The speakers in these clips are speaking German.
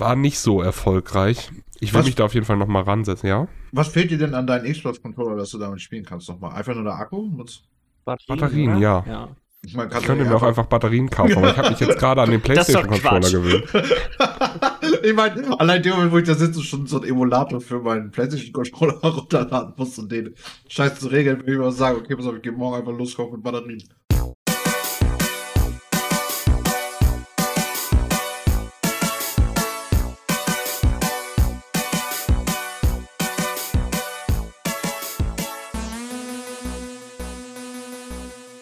war nicht so erfolgreich. Ich will Was? mich da auf jeden Fall noch mal ransetzen, ja? Was fehlt dir denn an deinen Xbox-Controller, dass du damit spielen kannst nochmal? Einfach nur der Akku? Und- Batterien, oder? ja. ja. Ich meine, Ich kannst könnte du mir auch einfach Batterien kaufen, aber ich habe mich jetzt gerade an den PlayStation-Controller gewöhnt. ich meine, allein der Moment, wo ich da sitze schon so einen Emulator für meinen PlayStation-Controller runterladen muss und den Scheiß zu regeln, würde ich mal sagen, okay, pass auf, ich gehe morgen einfach los, kaufen mit Batterien.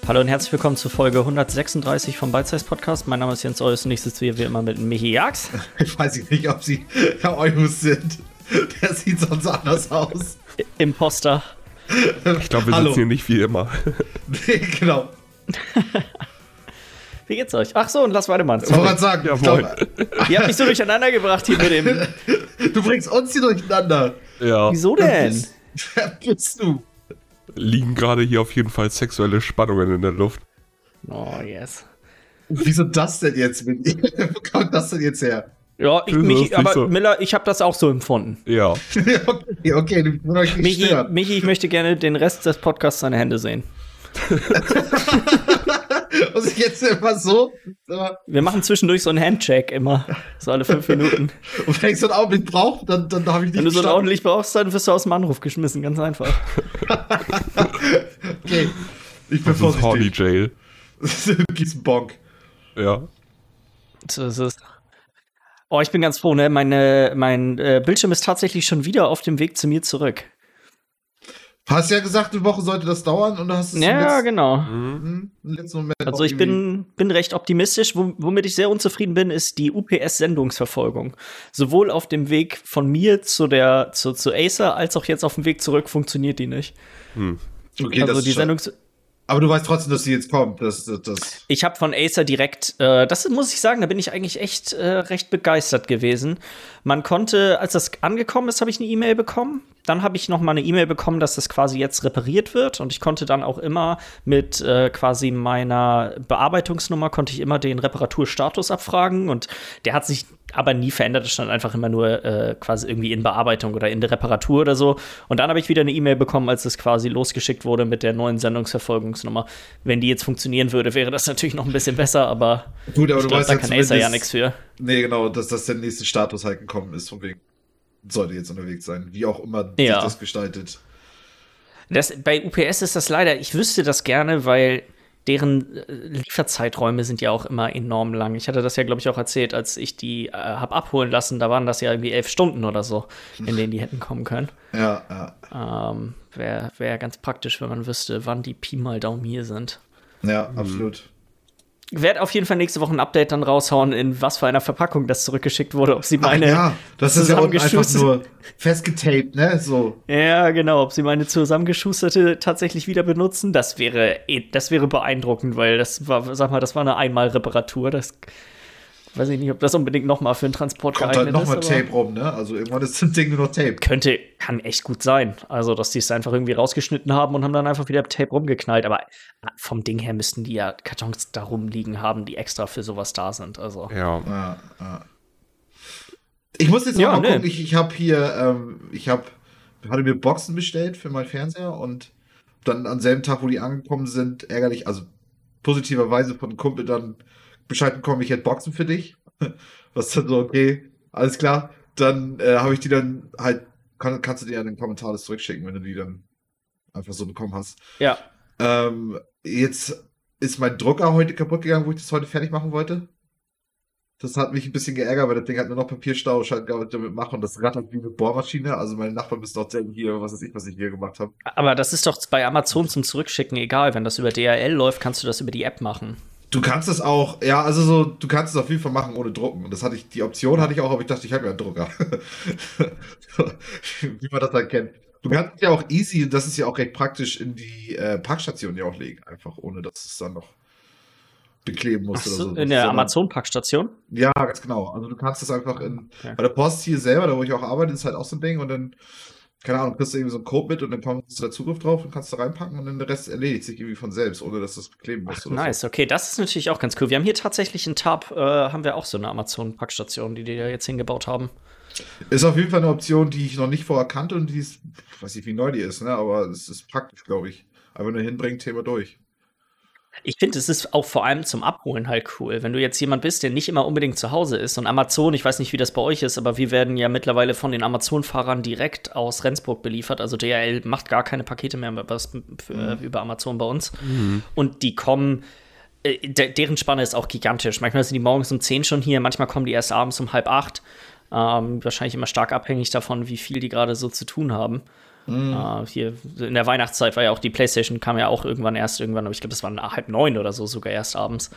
Hallo und herzlich willkommen zu Folge 136 vom Size Podcast. Mein Name ist Jens Eus und ich sitze hier wie immer mit Michi Jax. Ich weiß nicht, ob sie Herr Eulus sind. Der sieht sonst anders aus. Imposter. Ich glaube, wir Hallo. sitzen hier nicht wie immer. Nee, genau. Wie geht's euch? Ach so, und Lars Weidemann. Ich wollte sagen, ich Jawohl. glaub, Ihr habt mich so durcheinander gebracht hier mit dem. du bringst uns hier durcheinander. Ja. Wieso denn? Wer bist du? Liegen gerade hier auf jeden Fall sexuelle Spannungen in der Luft. Oh, yes. Wieso das denn jetzt? mit- Wo kommt das denn jetzt her? Ja, ich, nicht aber so. Miller, ich habe das auch so empfunden. Ja. okay, okay, du musst euch nicht Michi. Michi, ich möchte gerne den Rest des Podcasts seine Hände sehen. Muss ich jetzt immer so? Wir machen zwischendurch so einen Handcheck immer. So alle fünf Minuten. Und wenn ich so einen Augenblick brauche, dann, dann habe ich nicht Wenn du so einen ordentlich brauchst, dann wirst du aus dem Anruf geschmissen. Ganz einfach. Okay, ich bin Das ist Horny vorsichtig. Jail. gibst einen Bonk. Ja. So ist es. Oh, ich bin ganz froh, ne? Meine, mein äh, Bildschirm ist tatsächlich schon wieder auf dem Weg zu mir zurück. Hast ja gesagt, eine Woche sollte das dauern und hast es Ja, genau. hm, Moment Also ich bin, bin recht optimistisch. Wo, womit ich sehr unzufrieden bin, ist die UPS-Sendungsverfolgung. Sowohl auf dem Weg von mir zu der zu, zu Acer als auch jetzt auf dem Weg zurück funktioniert die nicht. Hm. Okay, also das die Sendungs Aber du weißt trotzdem, dass sie jetzt kommt. Das, das, das. Ich habe von Acer direkt, äh, das muss ich sagen, da bin ich eigentlich echt äh, recht begeistert gewesen. Man konnte, als das angekommen ist, habe ich eine E-Mail bekommen. Dann habe ich noch mal eine E-Mail bekommen, dass das quasi jetzt repariert wird. Und ich konnte dann auch immer mit äh, quasi meiner Bearbeitungsnummer konnte ich immer den Reparaturstatus abfragen. Und der hat sich aber nie verändert. Es stand einfach immer nur äh, quasi irgendwie in Bearbeitung oder in der Reparatur oder so. Und dann habe ich wieder eine E-Mail bekommen, als es quasi losgeschickt wurde mit der neuen Sendungsverfolgungsnummer. Wenn die jetzt funktionieren würde, wäre das natürlich noch ein bisschen besser, aber Gut, aber ich weißt da ja kann Acer ja nichts für. Nee, genau, dass das der nächste Status halt gekommen ist, von wegen. Sollte jetzt unterwegs sein. Wie auch immer Ja. sich das gestaltet. Das, bei UPS ist das leider, ich wüsste das gerne, weil deren äh, Lieferzeiträume sind ja auch immer enorm lang. Ich hatte das ja, glaube ich, auch erzählt, als ich die äh, hab abholen lassen, da waren das ja irgendwie elf Stunden oder so, in denen die hätten kommen können. Ja, ja. Ähm, Wäre wär ganz praktisch, wenn man wüsste, wann die Pi mal Daumen hier sind. Ja, absolut. Ich werde auf jeden Fall nächste Woche ein Update dann raushauen, in was für einer Verpackung das zurückgeschickt wurde, ob sie Ach meine ja, das ist ja einfach nur festgetaped, ne? So. Ja, genau. Ob sie meine zusammengeschusterte tatsächlich wieder benutzen, das wäre, eh- das wäre beeindruckend, weil das war, sag mal, das war eine Einmalreparatur. Das weiß ich nicht, ob das unbedingt noch mal für einen Transport Kommt halt geeignet nochmal ist. Tape rum, ne? Also irgendwann ist das Ding nur noch Tape. Könnte, kann echt gut sein. Also, dass die es einfach irgendwie rausgeschnitten haben und haben dann einfach wieder Tape rumgeknallt. Aber vom Ding her müssten die ja Kartons da rumliegen haben, die extra für sowas da sind. Also. Ja. Ja, ja. Ich muss jetzt noch Ja, mal nee. gucken, ich, ich habe hier, ähm, ich habe, hatte mir Boxen bestellt für meinen Fernseher und dann am selben Tag, wo die angekommen sind, ärgerlich, also positiverweise von einem Kumpel dann Bescheid bekommen, ich hätte Boxen für dich. Was dann so, okay, alles klar. Dann äh, habe ich die dann halt, kann, kannst du dir ja in den Kommentaren das zurückschicken, wenn du die dann einfach so bekommen hast. Ja. Ähm, jetzt ist mein Drucker heute kaputt gegangen, wo ich das heute fertig machen wollte. Das hat mich ein bisschen geärgert, weil das Ding hat nur noch Papierstau, nicht damit machen. Und das rattert wie eine Bohrmaschine. Also meine Nachbarn müssen auch denken, hier, was weiß ich, was ich hier gemacht habe. Aber das ist doch bei Amazon zum Zurückschicken egal. Wenn das über DHL läuft, kannst du das über die App machen. Du kannst es auch, ja, also so, du kannst es auf jeden Fall machen ohne Drucken. Und das hatte ich, die Option hatte ich auch, aber ich dachte, ich habe ja einen Drucker. wie man das halt kennt. Du kannst es ja auch easy, das ist ja auch recht praktisch, in die äh, Packstation ja auch legen, einfach, ohne dass es dann noch bekleben Ach muss so, oder so. in der Amazon-Packstation? Ja, ganz genau. Also du kannst es einfach in, Okay. bei der Post hier selber, da wo ich auch arbeite, ist halt auch so ein Ding und dann keine Ahnung, kriegst du irgendwie so einen Code mit und dann kommst du da Zugriff drauf und kannst da reinpacken und dann der Rest erledigt sich irgendwie von selbst, ohne dass du es bekleben musst. Ach, nice, so. okay, das ist natürlich auch ganz cool. Wir haben hier tatsächlich in Tab, äh, haben wir auch so eine Amazon-Packstation, die die da jetzt hingebaut haben. Ist auf jeden Fall eine Option, die ich noch nicht vorher kannte und die ist, weiß nicht, wie neu die ist, ne? aber es ist praktisch, glaube ich. Einfach nur hinbringen, Thema durch. Ich finde, es ist auch vor allem zum Abholen halt cool. Wenn du jetzt jemand bist, der nicht immer unbedingt zu Hause ist und Amazon, ich weiß nicht, wie das bei euch ist, aber wir werden ja mittlerweile von den Amazon-Fahrern direkt aus Rendsburg beliefert. Also DRL macht gar keine Pakete mehr für, mhm. über Amazon bei uns. Mhm. Und die kommen, äh, deren Spanne ist auch gigantisch. Manchmal sind die morgens um 10 schon hier, manchmal kommen die erst abends um halb acht. Ähm, wahrscheinlich immer stark abhängig davon, wie viel die gerade so zu tun haben. Mhm. Uh, hier in der Weihnachtszeit war ja auch die PlayStation, kam ja auch irgendwann erst irgendwann, aber ich glaube, das war halb neun oder so sogar erst abends.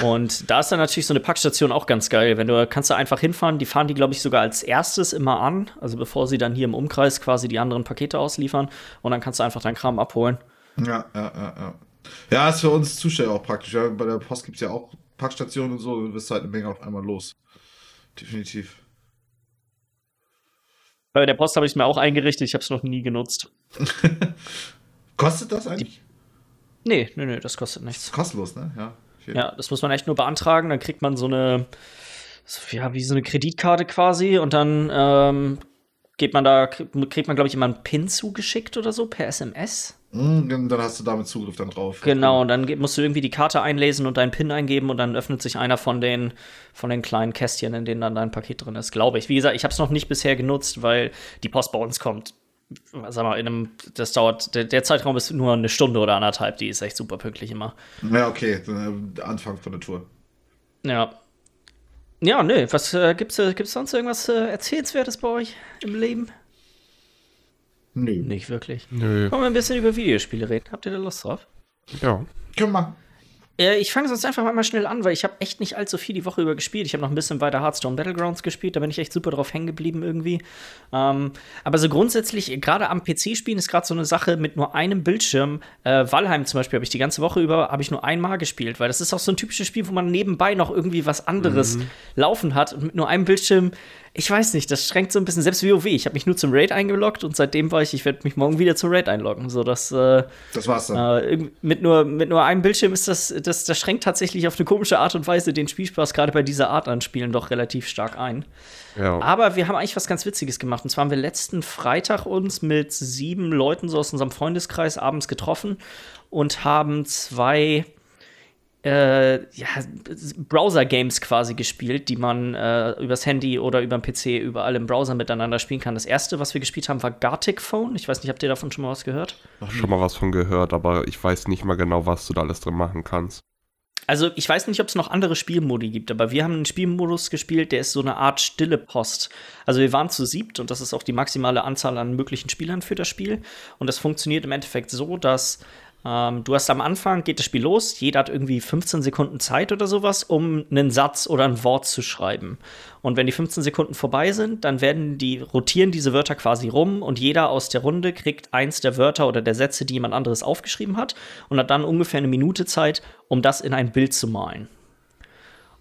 Und da ist dann natürlich so eine Packstation auch ganz geil. Wenn du kannst du einfach hinfahren, die fahren die, glaube ich, sogar als erstes immer an, also bevor sie dann hier im Umkreis quasi die anderen Pakete ausliefern und dann kannst du einfach deinen Kram abholen. Ja, ja, ja, ja. Ja, ist für uns Zusteller auch praktisch. Ja, bei der Post gibt es ja auch Packstationen und so, du bist halt eine Menge auf einmal los. Definitiv. Bei der Post habe ich es mir auch eingerichtet, ich habe es noch nie genutzt. kostet das eigentlich? Die, nee, nee, nee, das kostet nichts. kostenlos, ne? Ja. Ja, das muss man echt nur beantragen, dann kriegt man so eine, ja, wie so eine Kreditkarte quasi und dann ähm, geht man da, kriegt man, glaube ich, immer einen PIN zugeschickt oder so per SMS. Mm, dann hast du damit Zugriff dann drauf. Genau, und dann musst du irgendwie die Karte einlesen und deinen PIN eingeben und dann öffnet sich einer von den, von den kleinen Kästchen, in denen dann dein Paket drin ist, glaube ich. Wie gesagt, ich habe es noch nicht bisher genutzt, weil die Post bei uns kommt. Sag mal, in einem, das dauert, der, der Zeitraum ist nur eine Stunde oder anderthalb, die ist echt super pünktlich immer. Ja, okay, äh, Anfang von der Tour. Ja. Ja, nö, was äh, gibt's, äh, gibt's sonst irgendwas äh, Erzählenswertes bei euch im Leben? Nö. Nicht wirklich. Nö. Wollen wir ein bisschen über Videospiele reden? Habt ihr da Lust drauf? Ja. Können wir. Äh, ich fange sonst einfach mal schnell an, weil ich habe echt nicht allzu viel die Woche über gespielt. Ich habe noch ein bisschen weiter Hearthstone Battlegrounds gespielt, da bin ich echt super drauf hängen geblieben irgendwie. Ähm, aber so grundsätzlich, gerade am PC spielen ist gerade so eine Sache mit nur einem Bildschirm. Äh, Valheim zum Beispiel habe ich die ganze Woche über habe ich nur einmal gespielt, weil das ist auch so ein typisches Spiel, wo man nebenbei noch irgendwie was anderes mhm. laufen hat und mit nur einem Bildschirm ich weiß nicht, das schränkt so ein bisschen, selbst WoW, ich habe mich nur zum Raid eingeloggt und seitdem war ich, ich werde mich morgen wieder zum Raid einloggen. So, dass, äh, das war's dann. Äh, mit, nur, mit nur einem Bildschirm ist das, das, das schränkt tatsächlich auf eine komische Art und Weise den Spielspaß gerade bei dieser Art an Spielen doch relativ stark ein. Ja. Aber wir haben eigentlich was ganz Witziges gemacht. Und zwar haben wir letzten Freitag uns mit sieben Leuten so aus unserem Freundeskreis abends getroffen und haben zwei äh, ja, Browser-Games quasi gespielt, die man äh, übers Handy oder über den PC überall im Browser miteinander spielen kann. Das erste, was wir gespielt haben, war Gartic Phone. Ich weiß nicht, habt ihr davon schon mal was gehört? Schon mal was von gehört, aber ich weiß nicht mal genau, was du da alles drin machen kannst. Also ich weiß nicht, ob es noch andere Spielmodi gibt, aber wir haben einen Spielmodus gespielt, der ist so eine Art stille Post. Also wir waren zu siebt und das ist auch die maximale Anzahl an möglichen Spielern für das Spiel. Und das funktioniert im Endeffekt so, dass ähm, du hast am Anfang, geht das Spiel los, jeder hat irgendwie 15 Sekunden Zeit oder sowas, um einen Satz oder ein Wort zu schreiben. Und wenn die 15 Sekunden vorbei sind, dann werden die, rotieren diese Wörter quasi rum und jeder aus der Runde kriegt eins der Wörter oder der Sätze, die jemand anderes aufgeschrieben hat und hat dann ungefähr eine Minute Zeit, um das in ein Bild zu malen.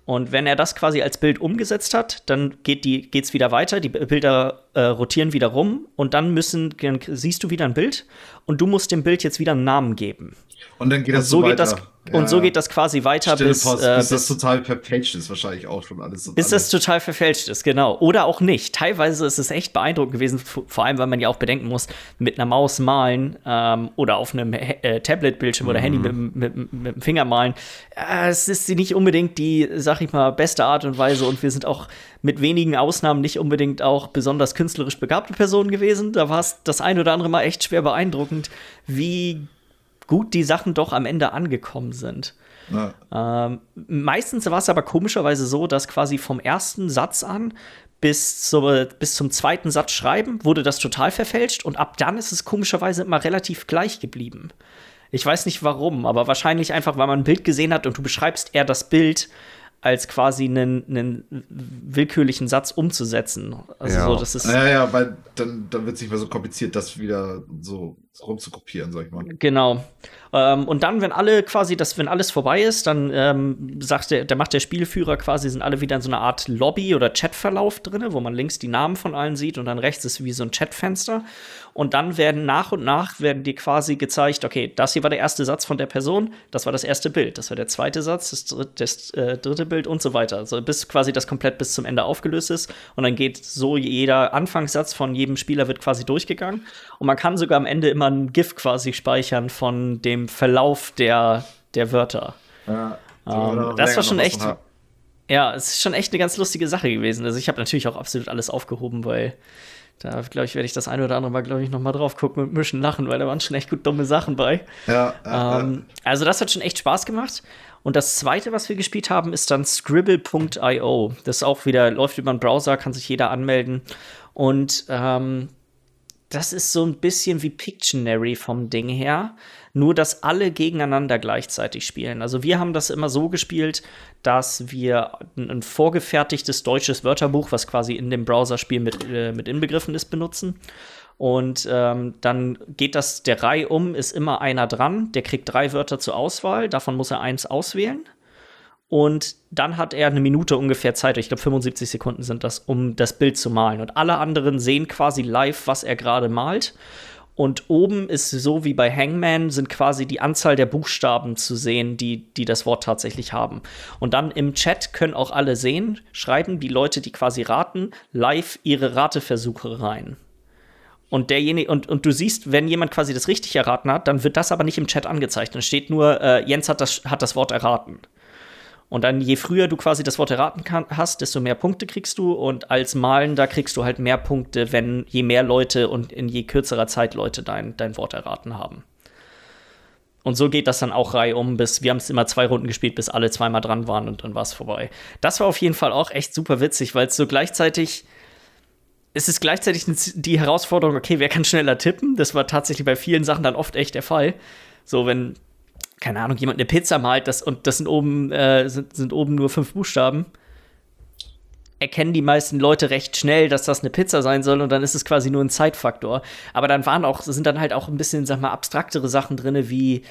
Und wenn er das quasi als Bild umgesetzt hat, dann geht die geht's wieder weiter, die Bilder äh, rotieren wieder rum und dann müssen dann siehst du wieder ein Bild und du musst dem Bild jetzt wieder einen Namen geben. Und dann geht das so, so geht das ja. Und so geht das quasi weiter bis, Post, äh, bis, das total verfälscht ist, wahrscheinlich auch schon alles. Bis alles. das total verfälscht ist, genau. Oder auch nicht. Teilweise ist es echt beeindruckend gewesen, vor allem, weil man ja auch bedenken muss, mit einer Maus malen ähm, oder auf einem äh, Tablet-Bildschirm mhm. oder Handy mit, mit, mit, dem Finger malen. Äh, es ist nicht unbedingt die, sag ich mal, beste Art und Weise und wir sind auch mit wenigen Ausnahmen nicht unbedingt auch besonders künstlerisch begabte Personen gewesen. Da war es das ein oder andere Mal echt schwer beeindruckend, wie gut die Sachen doch am Ende angekommen sind. Ja. Ähm, meistens war es aber komischerweise so, dass quasi vom ersten Satz an bis, zu, bis zum zweiten Satz schreiben wurde das total verfälscht und ab dann ist es komischerweise immer relativ gleich geblieben. Ich weiß nicht warum, aber wahrscheinlich einfach, weil man ein Bild gesehen hat und du beschreibst eher das Bild als quasi einen, einen willkürlichen Satz umzusetzen. Also ja. so, das ist ja, ja, weil dann, dann wird es nicht mehr so kompliziert, das wieder so rumzukopieren, sag ich mal. Genau. Ähm, und dann, wenn alle quasi, das, wenn alles vorbei ist, dann ähm, sagt der, der macht der Spielführer quasi, sind alle wieder in so einer Art Lobby oder Chatverlauf drin, wo man links die Namen von allen sieht und dann rechts ist wie so ein Chatfenster. Und dann werden nach und nach werden dir quasi gezeigt, okay, das hier war der erste Satz von der Person, das war das erste Bild, das war der zweite Satz, das, dritte, das äh, dritte Bild und so weiter. Also bis quasi das komplett bis zum Ende aufgelöst ist. Und dann geht so jeder Anfangssatz von jedem Spieler wird quasi durchgegangen. Und man kann sogar am Ende immer ein GIF quasi speichern von dem Verlauf der, der Wörter. Ja, ähm, das war schon echt. Ja, es ist schon echt eine ganz lustige Sache gewesen. Also ich habe natürlich auch absolut alles aufgehoben, weil da, glaube ich, werde ich das eine oder andere Mal, glaube ich, noch mal drauf gucken mit Mischen lachen, weil da waren schon echt gut dumme Sachen bei. Ja, ähm, ja. Also das hat schon echt Spaß gemacht. Und das zweite, was wir gespielt haben, ist dann Scribble.io. Das ist auch wieder, läuft über einen Browser, kann sich jeder anmelden. Und ähm, das ist so ein bisschen wie Pictionary vom Ding her, nur dass alle gegeneinander gleichzeitig spielen. Also wir haben das immer so gespielt, dass wir ein vorgefertigtes deutsches Wörterbuch, was quasi in dem Browserspiel mit, äh, mit inbegriffen ist, benutzen. Und ähm, dann geht das der Reihe um, ist immer einer dran, der kriegt drei Wörter zur Auswahl, davon muss er eins auswählen. Und dann hat er eine Minute ungefähr Zeit, ich glaube 75 Sekunden sind das, um das Bild zu malen. Und alle anderen sehen quasi live, was er gerade malt. Und oben ist so wie bei Hangman sind quasi die Anzahl der Buchstaben zu sehen, die, die das Wort tatsächlich haben. Und dann im Chat können auch alle sehen, schreiben die Leute, die quasi raten, live ihre Rateversuche rein. Und derjenige, und, und du siehst, wenn jemand quasi das richtig erraten hat, dann wird das aber nicht im Chat angezeigt. Dann steht nur, äh, Jens hat das, hat das Wort erraten. Und dann, je früher du quasi das Wort erraten kann, hast, desto mehr Punkte kriegst du. Und als Malender kriegst du halt mehr Punkte, wenn je mehr Leute und in je kürzerer Zeit Leute dein, dein Wort erraten haben. Und so geht das dann auch reihum, bis wir haben es immer zwei Runden gespielt, bis alle zweimal dran waren und dann war es vorbei. Das war auf jeden Fall auch echt super witzig, weil es so gleichzeitig es ist gleichzeitig die Herausforderung, okay, wer kann schneller tippen? Das war tatsächlich bei vielen Sachen dann oft echt der Fall. So, wenn keine Ahnung, jemand eine Pizza malt das, und das sind oben, äh, sind, sind oben nur fünf Buchstaben, erkennen die meisten Leute recht schnell, dass das eine Pizza sein soll und dann ist es quasi nur ein Zeitfaktor. Aber dann waren auch, sind dann halt auch ein bisschen, sag mal, abstraktere Sachen drin, wie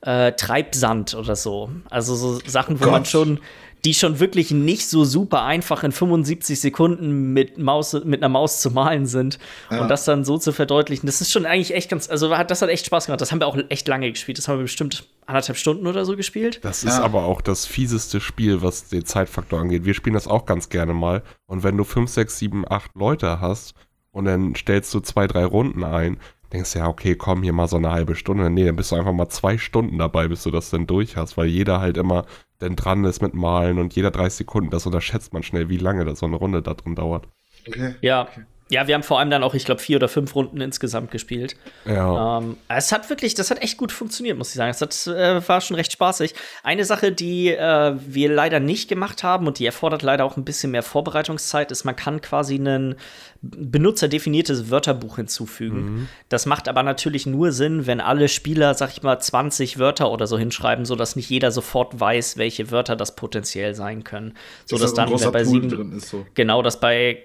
äh, Treibsand oder so. Also so Sachen, wo Gott. man schon die schon wirklich nicht so super einfach in 75 Sekunden mit, Maus, mit einer Maus zu malen sind. Ja. Und das dann so zu verdeutlichen, das ist schon eigentlich echt ganz, also das hat echt Spaß gemacht. Das haben wir auch echt lange gespielt. Das haben wir bestimmt anderthalb Stunden oder so gespielt. Das ist ja. aber auch das fieseste Spiel, was den Zeitfaktor angeht. Wir spielen das auch ganz gerne mal. Und wenn du 5, 6, 7, 8 Leute hast und dann stellst du zwei, drei Runden ein, denkst du ja, okay, komm, hier mal so eine halbe Stunde. Nee, dann bist du einfach mal zwei Stunden dabei, bis du das dann durch hast, weil jeder halt immer denn dran ist mit Malen und jeder 30 Sekunden, das unterschätzt man schnell, wie lange das so eine Runde da drin dauert. Okay. Ja, okay. Ja, wir haben vor allem dann auch, ich glaube, vier oder fünf Runden insgesamt gespielt. Ja. Ähm, es hat wirklich, das hat echt gut funktioniert, muss ich sagen. Es hat, äh, war schon recht spaßig. Eine Sache, die äh, wir leider nicht gemacht haben und die erfordert leider auch ein bisschen mehr Vorbereitungszeit, ist, man kann quasi ein benutzerdefiniertes Wörterbuch hinzufügen. Mhm. Das macht aber natürlich nur Sinn, wenn alle Spieler, sag ich mal, 20 Wörter oder so hinschreiben, sodass nicht jeder sofort weiß, welche Wörter das potenziell sein können. So dass dann bei sieben, ist, so. genau, dass bei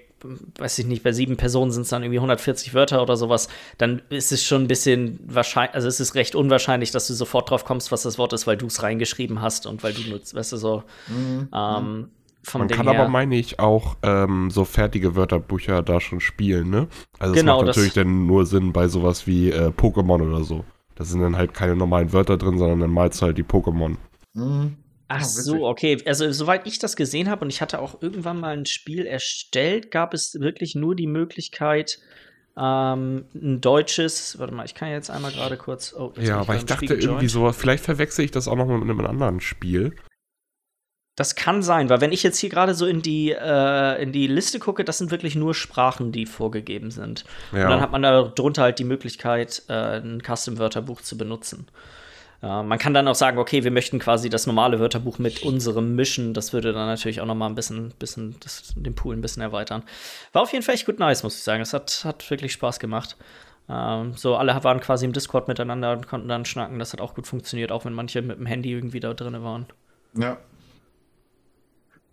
weiß ich nicht, bei sieben Personen sind es dann irgendwie 140 Wörter oder sowas, dann ist es schon ein bisschen wahrscheinlich, also es ist recht unwahrscheinlich, dass du sofort drauf kommst, was das Wort ist, weil du es reingeschrieben hast und weil du nutzt, weißt du, so. Mhm. Ähm, Man kann her. aber, meine ich, auch ähm, so fertige Wörterbücher da schon spielen, ne? Also es genau, macht natürlich dann nur Sinn bei sowas wie äh, Pokémon oder so. Da sind dann halt keine normalen Wörter drin, sondern dann malst du halt die Pokémon. Mhm. Ach so, okay. Also, soweit ich das gesehen habe, und ich hatte auch irgendwann mal ein Spiel erstellt, gab es wirklich nur die Möglichkeit, ähm, ein deutsches, warte mal, ich kann jetzt einmal gerade kurz. Oh, ja, aber ich dachte irgendwie so, vielleicht verwechsel ich das auch noch mit einem anderen Spiel. Das kann sein, weil wenn ich jetzt hier gerade so in die, äh, in die Liste gucke, das sind wirklich nur Sprachen, die vorgegeben sind. Ja. Und dann hat man da drunter halt die Möglichkeit, äh, ein Custom-Wörterbuch zu benutzen. Äh, man kann dann auch sagen, okay, wir möchten quasi das normale Wörterbuch mit unserem mischen. Das würde dann natürlich auch noch mal ein bisschen, bisschen das, den Pool ein bisschen erweitern. War auf jeden Fall echt gut nice, muss ich sagen. Es hat, hat wirklich Spaß gemacht. Ähm, so, alle waren quasi im Discord miteinander und konnten dann schnacken. Das hat auch gut funktioniert, auch wenn manche mit dem Handy irgendwie da drin waren. Ja.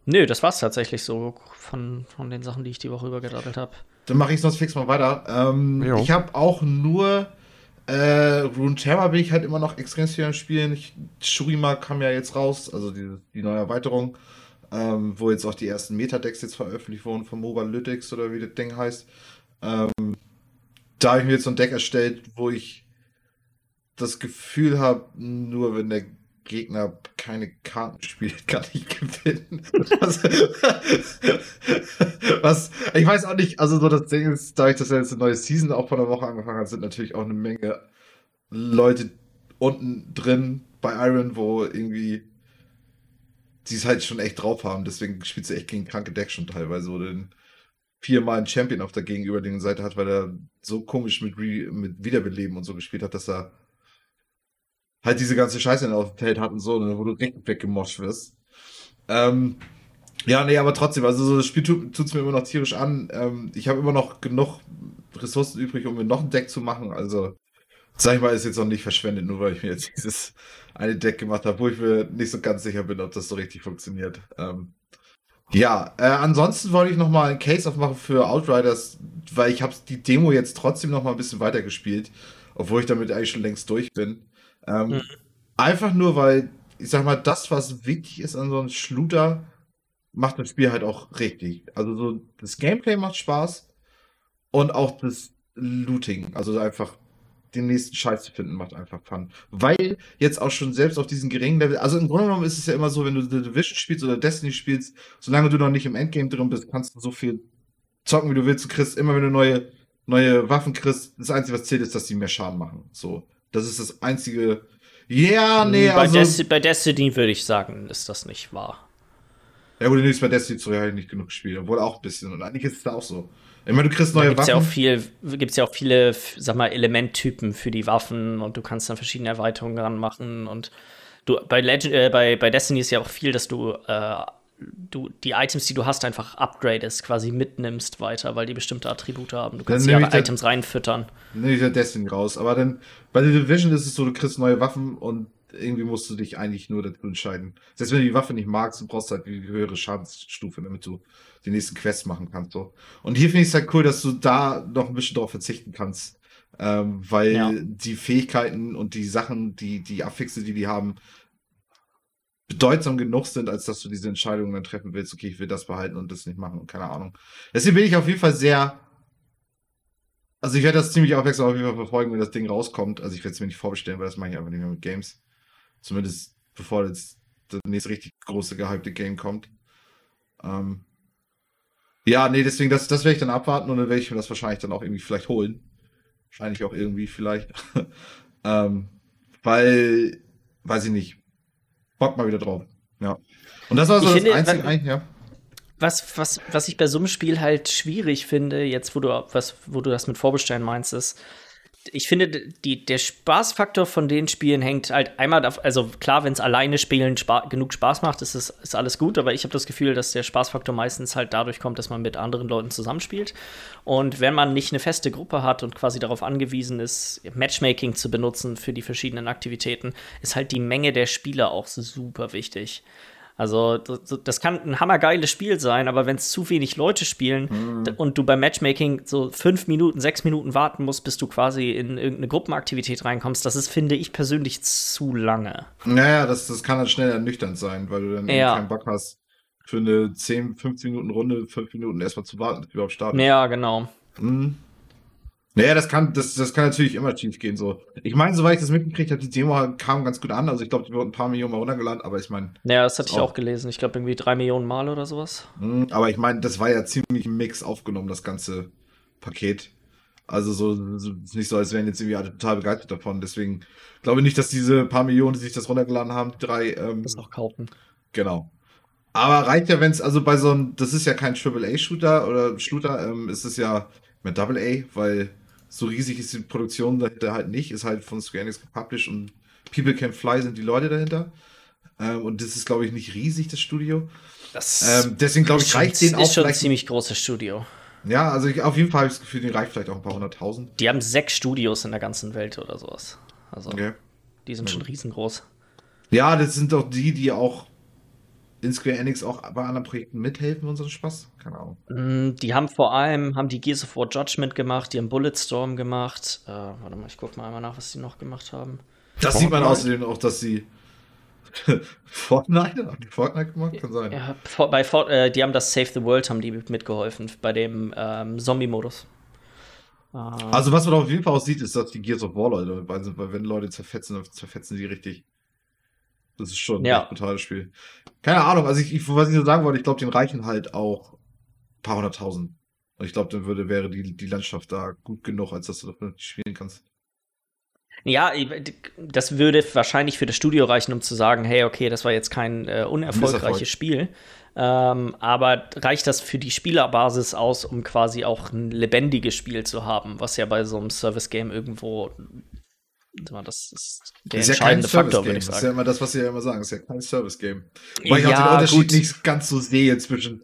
Nö, das war's tatsächlich so von, von den Sachen, die ich die Woche übergedaddelt habe. Dann mache ich sonst fix mal weiter. Ähm, ich habe auch nur Äh, Runeterra bin ich halt immer noch extrem viel am Spielen. Ich, Shurima kam ja jetzt raus, also die, die neue Erweiterung, ähm, wo jetzt auch die ersten Metadecks jetzt veröffentlicht wurden von Mobalytics oder wie das Ding heißt. Ähm, da habe ich mir jetzt so ein Deck erstellt, wo ich das Gefühl habe, nur wenn der Gegner keine Karten spielt, kann ich gewinnen. Was, was, ich weiß auch nicht, also so das Ding ist, dadurch, dass jetzt eine neue Season auch vor der Woche angefangen hat, sind natürlich auch eine Menge Leute unten drin bei Iron, wo irgendwie die es halt schon echt drauf haben. Deswegen spielt sie echt gegen kranke Decks schon teilweise, wo den viermal einen Champion auf der gegenüberliegenden Seite hat, weil er so komisch mit, Re mit Wiederbeleben und so gespielt hat, dass er halt diese ganze Scheiße auf dem Feld hat und so, ne, wo du direkt weggemoscht wirst. Ähm, ja, nee, aber trotzdem, also so das Spiel tut es mir immer noch tierisch an. Ähm, ich habe immer noch genug Ressourcen übrig, um mir noch ein Deck zu machen. Also, sag ich mal, ist jetzt noch nicht verschwendet, nur weil ich mir jetzt dieses eine Deck gemacht habe, wo ich mir nicht so ganz sicher bin, ob das so richtig funktioniert. Ähm, ja, äh, ansonsten wollte ich noch mal ein Case aufmachen für Outriders, weil ich habe die Demo jetzt trotzdem noch mal ein bisschen weitergespielt, obwohl ich damit eigentlich schon längst durch bin. Ähm, mhm. Einfach nur, weil, ich sag mal, das, was wichtig ist an so einem Shooter, macht das Spiel halt auch richtig. Also so, das Gameplay macht Spaß und auch das Looting, also einfach den nächsten Scheiß zu finden, macht einfach Fun. Weil jetzt auch schon selbst auf diesen geringen Level, also im Grunde genommen ist es ja immer so, wenn du The Division spielst oder Destiny spielst, solange du noch nicht im Endgame drin bist, kannst du so viel zocken, wie du willst. Du kriegst immer, wenn du neue, neue Waffen kriegst, das Einzige, was zählt, ist, dass die mehr Schaden machen. So. Das ist das einzige. Ja, nee, bei also. Desti bei Destiny würde ich sagen, ist das nicht wahr. Ja, gut, nichts bei Destiny zu habe ich nicht genug gespielt, obwohl auch ein bisschen. Und eigentlich ist es da auch so. Ich meine, du kriegst neue gibt's Waffen. Ja auch viel, gibt es ja auch viele, sag mal, Elementtypen für die Waffen und du kannst dann verschiedene Erweiterungen dran machen. Und du, bei, Legend, äh, bei, bei Destiny ist ja auch viel, dass du, äh, du die Items, die du hast, einfach upgradest, quasi mitnimmst weiter, weil die bestimmte Attribute haben. Du kannst ja Items reinfüttern. Nehme ich ja Destiny raus. Aber dann bei der Division ist es so, du kriegst neue Waffen und irgendwie musst du dich eigentlich nur dazu entscheiden. Selbst wenn du die Waffe nicht magst, du brauchst halt die höhere Schadensstufe, damit du die nächsten Quests machen kannst. So. Und hier finde ich es halt cool, dass du da noch ein bisschen darauf verzichten kannst. Ähm, weil ja. die Fähigkeiten und die Sachen, die, die Affixe, die die haben, bedeutsam genug sind, als dass du diese Entscheidungen dann treffen willst, okay, ich will das behalten und das nicht machen und keine Ahnung. Deswegen bin ich auf jeden Fall sehr also ich werde das ziemlich aufmerksam auf jeden Fall verfolgen, wenn das Ding rauskommt. Also ich werde es mir nicht vorbestellen, weil das mache ich einfach nicht mehr mit Games. Zumindest bevor jetzt das nächste richtig große gehypte Game kommt. Ähm, ja, nee, deswegen, das, das werde ich dann abwarten und dann werde ich mir das wahrscheinlich dann auch irgendwie vielleicht holen. Wahrscheinlich auch irgendwie vielleicht. ähm, weil, weiß ich nicht, Bock mal wieder drauf. Ja. Und das war so ich das finde, einzige, was, ja. Was, was, was ich bei so einem Spiel halt schwierig finde, jetzt wo du, was, wo du das mit Vorbestellen meinst, ist, ich finde, die, der Spaßfaktor von den Spielen hängt halt einmal, auf, also klar, wenn es alleine spielen spa genug Spaß macht, ist, es, ist alles gut, aber ich habe das Gefühl, dass der Spaßfaktor meistens halt dadurch kommt, dass man mit anderen Leuten zusammenspielt. Und wenn man nicht eine feste Gruppe hat und quasi darauf angewiesen ist, Matchmaking zu benutzen für die verschiedenen Aktivitäten, ist halt die Menge der Spieler auch super wichtig. Also das kann ein hammergeiles Spiel sein, aber wenn es zu wenig Leute spielen mhm. und du beim Matchmaking so fünf Minuten, sechs Minuten warten musst, bis du quasi in irgendeine Gruppenaktivität reinkommst, das ist, finde ich persönlich, zu lange. Naja, das, das kann dann schnell ernüchternd sein, weil du dann ja. keinen Bock hast, für eine 10, 15 Minuten Runde, 5 Minuten erstmal zu warten, bis du überhaupt startet. Ja, genau. Mhm. Naja, das kann, das, das kann natürlich immer schief gehen. So. Ich meine, soweit ich das mitgekriegt habe, die Demo kam ganz gut an. Also ich glaube, die wurden ein paar Millionen Mal runtergeladen, aber ich meine. Naja, das hatte ich auch gelesen. Ich glaube, irgendwie drei Millionen Mal oder sowas. Mh, aber ich meine, das war ja ziemlich Mix aufgenommen, das ganze Paket. Also so, so nicht so, als wären jetzt irgendwie alle total begeistert davon. Deswegen glaube ich nicht, dass diese paar Millionen, die sich das runtergeladen haben, die drei. Ähm, das noch kaufen. Genau. Aber reicht ja, wenn es, also bei so einem, das ist ja kein AAA-Shooter oder Shooter, ähm, ist es ja mit Double A, weil so riesig ist die Produktion dahinter halt nicht, ist halt von Square Enix gepublished und People Can Fly sind die Leute dahinter. Ähm, und das ist, glaube ich, nicht riesig, das Studio. Das ähm, deswegen, glaube ich, reicht den auch. Das ist schon ein ziemlich großes Studio. Ja, also ich, auf jeden Fall habe ich das Gefühl, den reicht vielleicht auch ein paar hunderttausend. Die haben sechs Studios in der ganzen Welt oder sowas. Also, okay. die sind schon riesengroß. Ja, das sind doch die, die auch in Square Enix auch bei anderen Projekten mithelfen und so einen Spaß? Keine Ahnung. Mm, Die haben vor allem, haben die Gears of War Judgment gemacht, die haben Bulletstorm gemacht. Äh, warte mal, ich guck mal einmal nach, was die noch gemacht haben. Das Fortnite? sieht man außerdem auch, dass sie Fortnite? Haben die Fortnite gemacht? Kann sein. Ja, bei Fort, äh, die haben das Save the World, haben die mitgeholfen, bei dem ähm, Zombie-Modus. Also, was man auf jeden Fall auch sieht, ist, dass die Gears of War Leute dabei sind, weil wenn Leute zerfetzen, dann zerfetzen die richtig. Das ist schon ein Ja. echt brutales Spiel. Keine Ahnung, also ich, ich was ich nur sagen wollte, ich glaube, den reichen halt auch ein paar hunderttausend. Und ich glaube, dann würde, wäre die, die Landschaft da gut genug, als dass du das spielen kannst. Ja, das würde wahrscheinlich für das Studio reichen, um zu sagen, hey, okay, das war jetzt kein äh, unerfolgreiches. Spiel. Ähm, aber reicht das für die Spielerbasis aus, um quasi auch ein lebendiges Spiel zu haben, was ja bei so einem Service-Game irgendwo das ist der ist ja kein entscheidende Faktor, Service-Game. würde ich Das ist ja sagen. immer das, was sie ja immer sagen. Das ist ja kein Service-Game. Weil ich auch den Ja, Unterschied gut. nicht ganz so sehe zwischen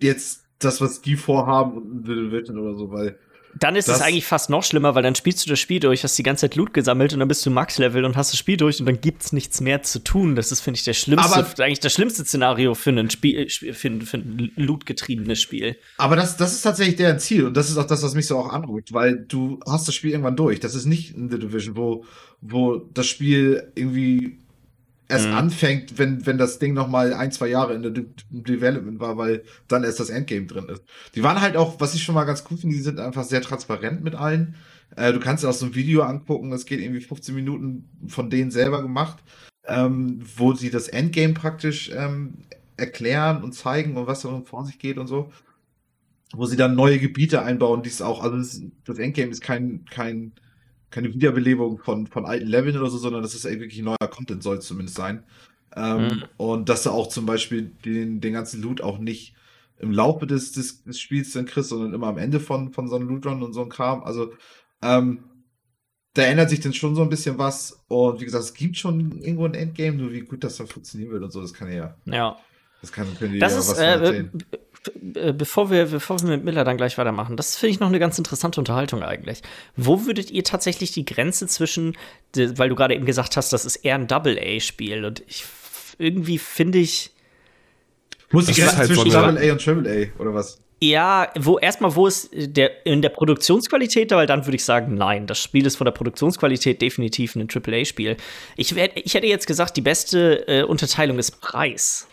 jetzt das, was die vorhaben und The Division oder so, weil Dann ist es eigentlich fast noch schlimmer, weil dann spielst du das Spiel durch, hast die ganze Zeit Loot gesammelt und dann bist du Max-Level und hast das Spiel durch und dann gibt's nichts mehr zu tun. Das ist, finde ich, der schlimmste, Aber- eigentlich das schlimmste Szenario für ein Spiel, äh, für, ein- für ein Loot-getriebenes Spiel. Aber das, das ist tatsächlich deren Ziel und das ist auch das, was mich so auch anruft, weil du hast das Spiel irgendwann durch. Das ist nicht in The Division, wo, wo das Spiel irgendwie erst Mhm. anfängt, wenn, wenn das Ding noch mal ein, zwei Jahre in der De Development war, weil dann erst das Endgame drin ist. Die waren halt auch, was ich schon mal ganz cool finde, die sind einfach sehr transparent mit allen. Äh, du kannst dir auch so ein Video angucken, das geht irgendwie 15 Minuten von denen selber gemacht, ähm, wo sie das Endgame praktisch ähm, erklären und zeigen und was da vor sich geht und so wo sie dann neue Gebiete einbauen, die es auch, also das, das Endgame ist kein, kein, keine Wiederbelebung von, von alten Leveln oder so, sondern das ist ey, wirklich neuer Content, soll es zumindest sein. Ähm, Mhm. Und dass du auch zum Beispiel den, den ganzen Loot auch nicht im Laufe des, des, des Spiels dann kriegst, sondern immer am Ende von, von so einem Loot-Run und so einem Kram. Also, ähm, da ändert sich dann schon so ein bisschen was. Und wie gesagt, es gibt schon irgendwo ein Endgame, nur wie gut das dann funktionieren wird und so, das kann ja, Ja. das kann, können die Das ja ist, was äh, erzählen. Äh, bevor wir, bevor wir mit Miller dann gleich weitermachen, das finde ich noch eine ganz interessante Unterhaltung eigentlich. Wo würdet ihr tatsächlich die Grenze zwischen, weil du gerade eben gesagt hast, das ist eher ein Double-A-Spiel und ich irgendwie finde ich, Muss Grenze halt zwischen eine- Double A und Triple A, oder was? ja, wo erstmal, wo ist der in der Produktionsqualität, weil dann würde ich sagen, nein, das Spiel ist von der Produktionsqualität definitiv ein AAA-Spiel. Ich, ich hätte jetzt gesagt, die beste äh, Unterteilung ist Preis.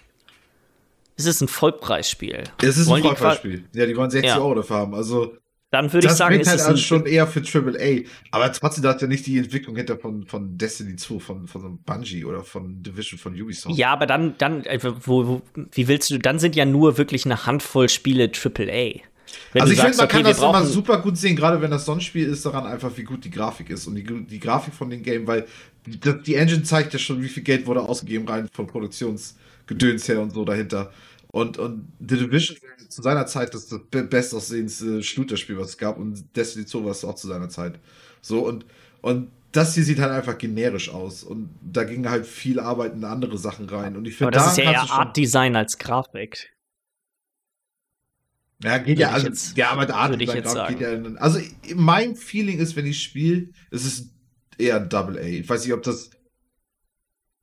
Es ist ein Vollpreisspiel. Es ist Wollen ein Vollpreisspiel. Ja, die wollen 60 Ja. Euro dafür haben. Also, Dann würde ich sagen, bringt es halt ist also schon eher für Triple A. Aber trotzdem, hat ja nicht die Entwicklung hinter von, von Destiny 2, von, von so einem Bungie oder von Division von Ubisoft. Ja, aber dann, dann, äh, wo, wo, wie willst du, dann sind ja nur wirklich eine Handvoll Spiele AAA. Wenn also ich finde, man okay, kann das immer super gut sehen, gerade wenn das so ein Spiel ist, daran einfach, wie gut die Grafik ist und die, die Grafik von dem Game, weil die, die Engine zeigt ja schon, wie viel Geld wurde ausgegeben rein von Produktionsgedöns her und so dahinter. Und, und The Division war zu seiner Zeit das, das be- bestaussehendste Shooter-Spiel, was es gab und Destiny 2 war es auch zu seiner Zeit. So und, und das hier sieht halt einfach generisch aus und da ging halt viel Arbeit in andere Sachen rein und ich finde, das ist ja eher Art Design als Grafik. Ja, geht ja, also, jetzt- ja, aber Art würde ich jetzt geht ja, sagen. in- also mein Feeling ist, wenn ich spiele, es ist eher ein Double A. Ich weiß nicht, ob das,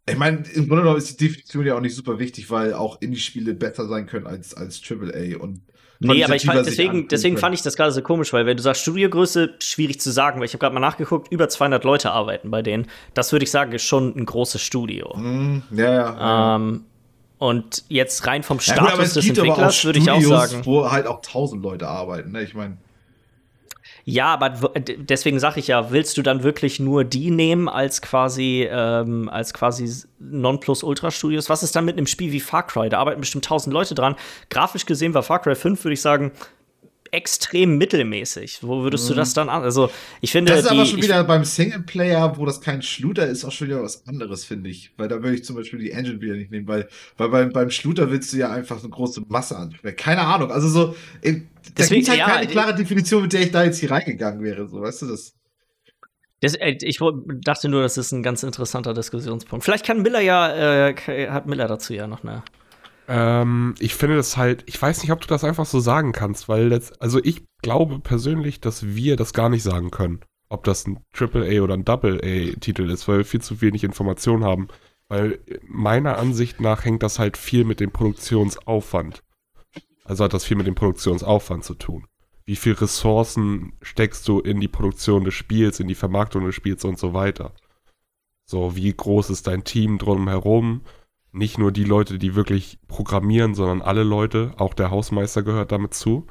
ich meine, im Grunde genommen ist die Definition ja auch nicht super wichtig, weil auch Indie-Spiele besser sein können als, als Triple A und Nee, aber ich fand, deswegen, deswegen fand ich das gerade so komisch, weil wenn du sagst Studiogröße, schwierig zu sagen, weil ich habe gerade mal nachgeguckt, über 200 Leute arbeiten bei denen. Das würde ich sagen, ist schon ein großes Studio. Mm, ja, ja. Ähm, und jetzt rein vom Ja, gut, Status des Entwicklers würde ich auch sagen. wo halt auch tausend Leute arbeiten, ne? Ich meine, Ja, aber deswegen sage ich ja, willst du dann wirklich nur die nehmen als quasi ähm, als quasi Nonplus-Ultra-Studios? Was ist dann mit einem Spiel wie Far Cry? Da arbeiten bestimmt tausend Leute dran. Grafisch gesehen war Far Cry 5, würde ich sagen, extrem mittelmäßig. Wo würdest du das dann an? Also, ich finde, Mhm. das ist die, aber schon wieder beim Singleplayer, wo das kein Shooter ist, auch schon wieder was anderes, finde ich. Weil da würde ich zum Beispiel die Engine wieder nicht nehmen, weil, weil beim, beim Shooter willst du ja einfach eine große Masse ansprechen. Keine Ahnung, also so, äh, da Deswegen, gibt halt ja, keine klare Definition, mit der ich da jetzt hier reingegangen wäre, so, weißt du das? das, äh, ich dachte nur, das ist ein ganz interessanter Diskussionspunkt. Vielleicht kann Miller ja, äh, hat Miller dazu ja noch eine. Ähm, ich finde das halt, ich weiß nicht, ob du das einfach so sagen kannst, weil letzt, also ich glaube persönlich, dass wir das gar nicht sagen können, ob das ein AAA oder ein Double-A-Titel ist, weil wir viel zu wenig Informationen haben. Weil meiner Ansicht nach hängt das halt viel mit dem Produktionsaufwand. Also hat das viel mit dem Produktionsaufwand zu tun. Wie viel Ressourcen steckst du in die Produktion des Spiels, in die Vermarktung des Spiels und so weiter. So, wie groß ist dein Team drumherum? Nicht nur die Leute, die wirklich programmieren, sondern alle Leute, auch der Hausmeister gehört damit zu.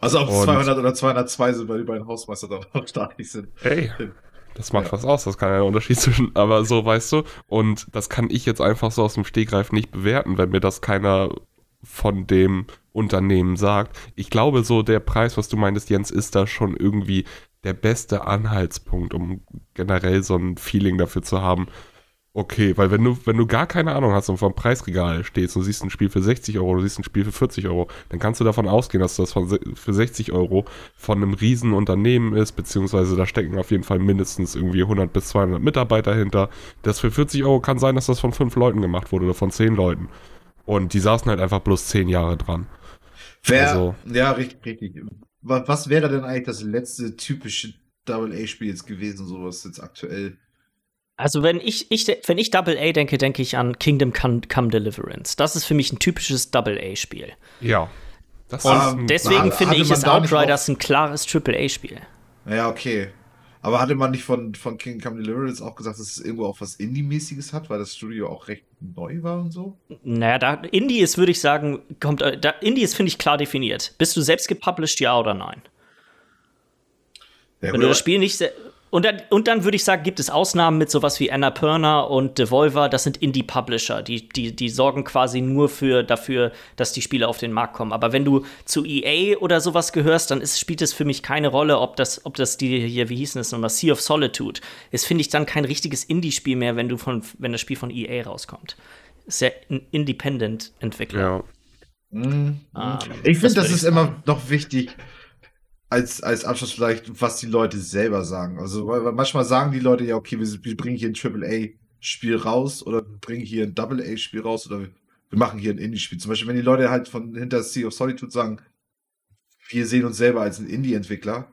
Also ob es 200 oder 202 sind, weil die beiden Hausmeister da auch stark sind. Ey, das macht ja. was aus, das kann ja ein Unterschied zwischen, aber so weißt du, und das kann ich jetzt einfach so aus dem Stegreif nicht bewerten, wenn mir das keiner von dem Unternehmen sagt. Ich glaube, so der Preis, was du meintest, Jens, ist da schon irgendwie der beste Anhaltspunkt, um generell so ein Feeling dafür zu haben, Okay, weil wenn du, wenn du gar keine Ahnung hast und vor dem Preisregal stehst und siehst ein Spiel für 60 Euro, du siehst ein Spiel für 40 Euro, dann kannst du davon ausgehen, dass das von, für 60 Euro von einem riesen Unternehmen ist, beziehungsweise da stecken auf jeden Fall mindestens irgendwie 100 bis 200 Mitarbeiter hinter. Das für 40 Euro kann sein, dass das von fünf Leuten gemacht wurde oder von zehn Leuten. Und die saßen halt einfach bloß zehn Jahre dran. Wer, also, ja, richtig, richtig. Was wäre denn eigentlich das letzte typische Double-A-Spiel jetzt gewesen, sowas jetzt aktuell? Also wenn ich, ich, wenn ich Double A denke, denke ich an Kingdom Come, Come Deliverance. Das ist für mich ein typisches Double A-Spiel. Ja. Das Und ist, deswegen finde ich, ist Outriders ein klares Triple A-Spiel. Ja, okay. Aber hatte man nicht von, von Kingdom Come Deliverance auch gesagt, dass es irgendwo auch was Indie-mäßiges hat, weil das Studio auch recht neu war und so? Naja, da, Indie ist, würde ich sagen, kommt, äh, da, Indie ist, finde ich, klar definiert. Bist du selbst gepublished, ja oder nein? Ja, Wenn du das Spiel nicht und dann, und dann würde ich sagen, gibt es Ausnahmen mit sowas wie Annapurna und Devolver. Das sind Indie-Publisher. Die, die, die sorgen quasi nur für, dafür, dass die Spiele auf den Markt kommen. Aber wenn du zu EA oder sowas gehörst, dann ist, spielt es für mich keine Rolle, ob das, ob das die hier, wie hießen es nochmal, Sea of Solitude ist, finde ich dann kein richtiges Indie-Spiel mehr, wenn du von, wenn das Spiel von EA rauskommt. Ist ja ein Independent-Entwickler. Ja. Mhm. Um, ich finde, das ist immer noch wichtig, als, als Abschluss vielleicht, was die Leute selber sagen. Also, manchmal sagen die Leute ja, okay, wir, wir bringen hier ein AAA-Spiel raus oder wir bringen hier ein Double-A-Spiel raus oder wir, machen hier ein Indie-Spiel. Zum Beispiel, wenn die Leute halt von hinter Sea of Solitude sagen, wir sehen uns selber als ein Indie-Entwickler,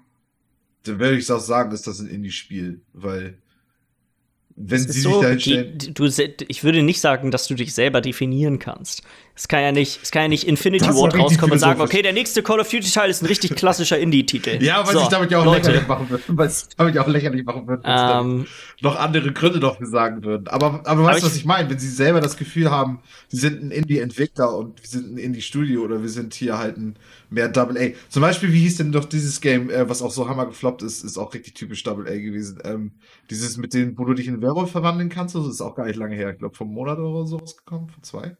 dann würde ich auch sagen, ist das ein Indie-Spiel, weil wenn sie so, sich stellen. Die, du, ich würde nicht sagen, dass du dich selber definieren kannst. Es kann ja nicht, es kann ja nicht Infinity Ward rauskommen und sagen, okay, der nächste Call of Duty Teil ist ein richtig klassischer Indie-Titel. Ja, weil so, sich damit ja auch Leute. lächerlich machen würden. Weil es damit ja auch lächerlich machen würden, wenn um, noch andere Gründe noch sagen würden. Aber, aber weißt du, was ich meine? Wenn sie selber das Gefühl haben, sie sind ein Indie-Entwickler und wir sind ein Indie-Studio oder wir sind hier halt ein mehr Double A. Zum Beispiel, wie hieß denn doch dieses Game, äh, was auch so hammer gefloppt ist, ist auch richtig typisch Double A gewesen. Ähm, dieses mit dem, wo du dich in Werwolf verwandeln kannst, das ist auch gar nicht lange her. Ich glaube, vom Monat oder so rausgekommen, von zwei.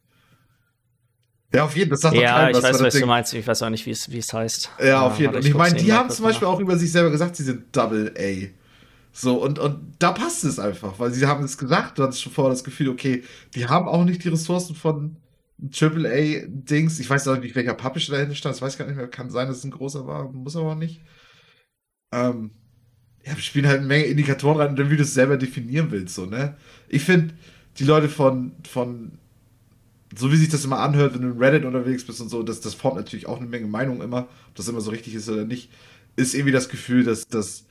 Ja, auf jeden Fall. Das sagt ja, ich weiß, was du meinst. Ich weiß auch nicht, wie es, wie es heißt. Ja, auf jeden Fall. Und ich meine, die haben zum Beispiel auch über sich selber gesagt, sie sind Double A. So, und, und da passt es einfach, weil sie haben es gesagt, du hattest schon vorher das Gefühl, okay, die haben auch nicht die Ressourcen von Triple A Dings. Ich weiß auch nicht, welcher Publisher dahinter stand. Das weiß ich gar nicht mehr. Kann sein, dass es ein großer war, muss aber auch nicht. Ähm, ja, wir spielen halt eine Menge Indikatoren rein, wie du es selber definieren willst, so, ne? Ich finde, die Leute von, von so wie sich das immer anhört, wenn du in Reddit unterwegs bist und so, das, das formt natürlich auch eine Menge Meinung immer, ob das immer so richtig ist oder nicht, ist irgendwie das Gefühl, dass, dass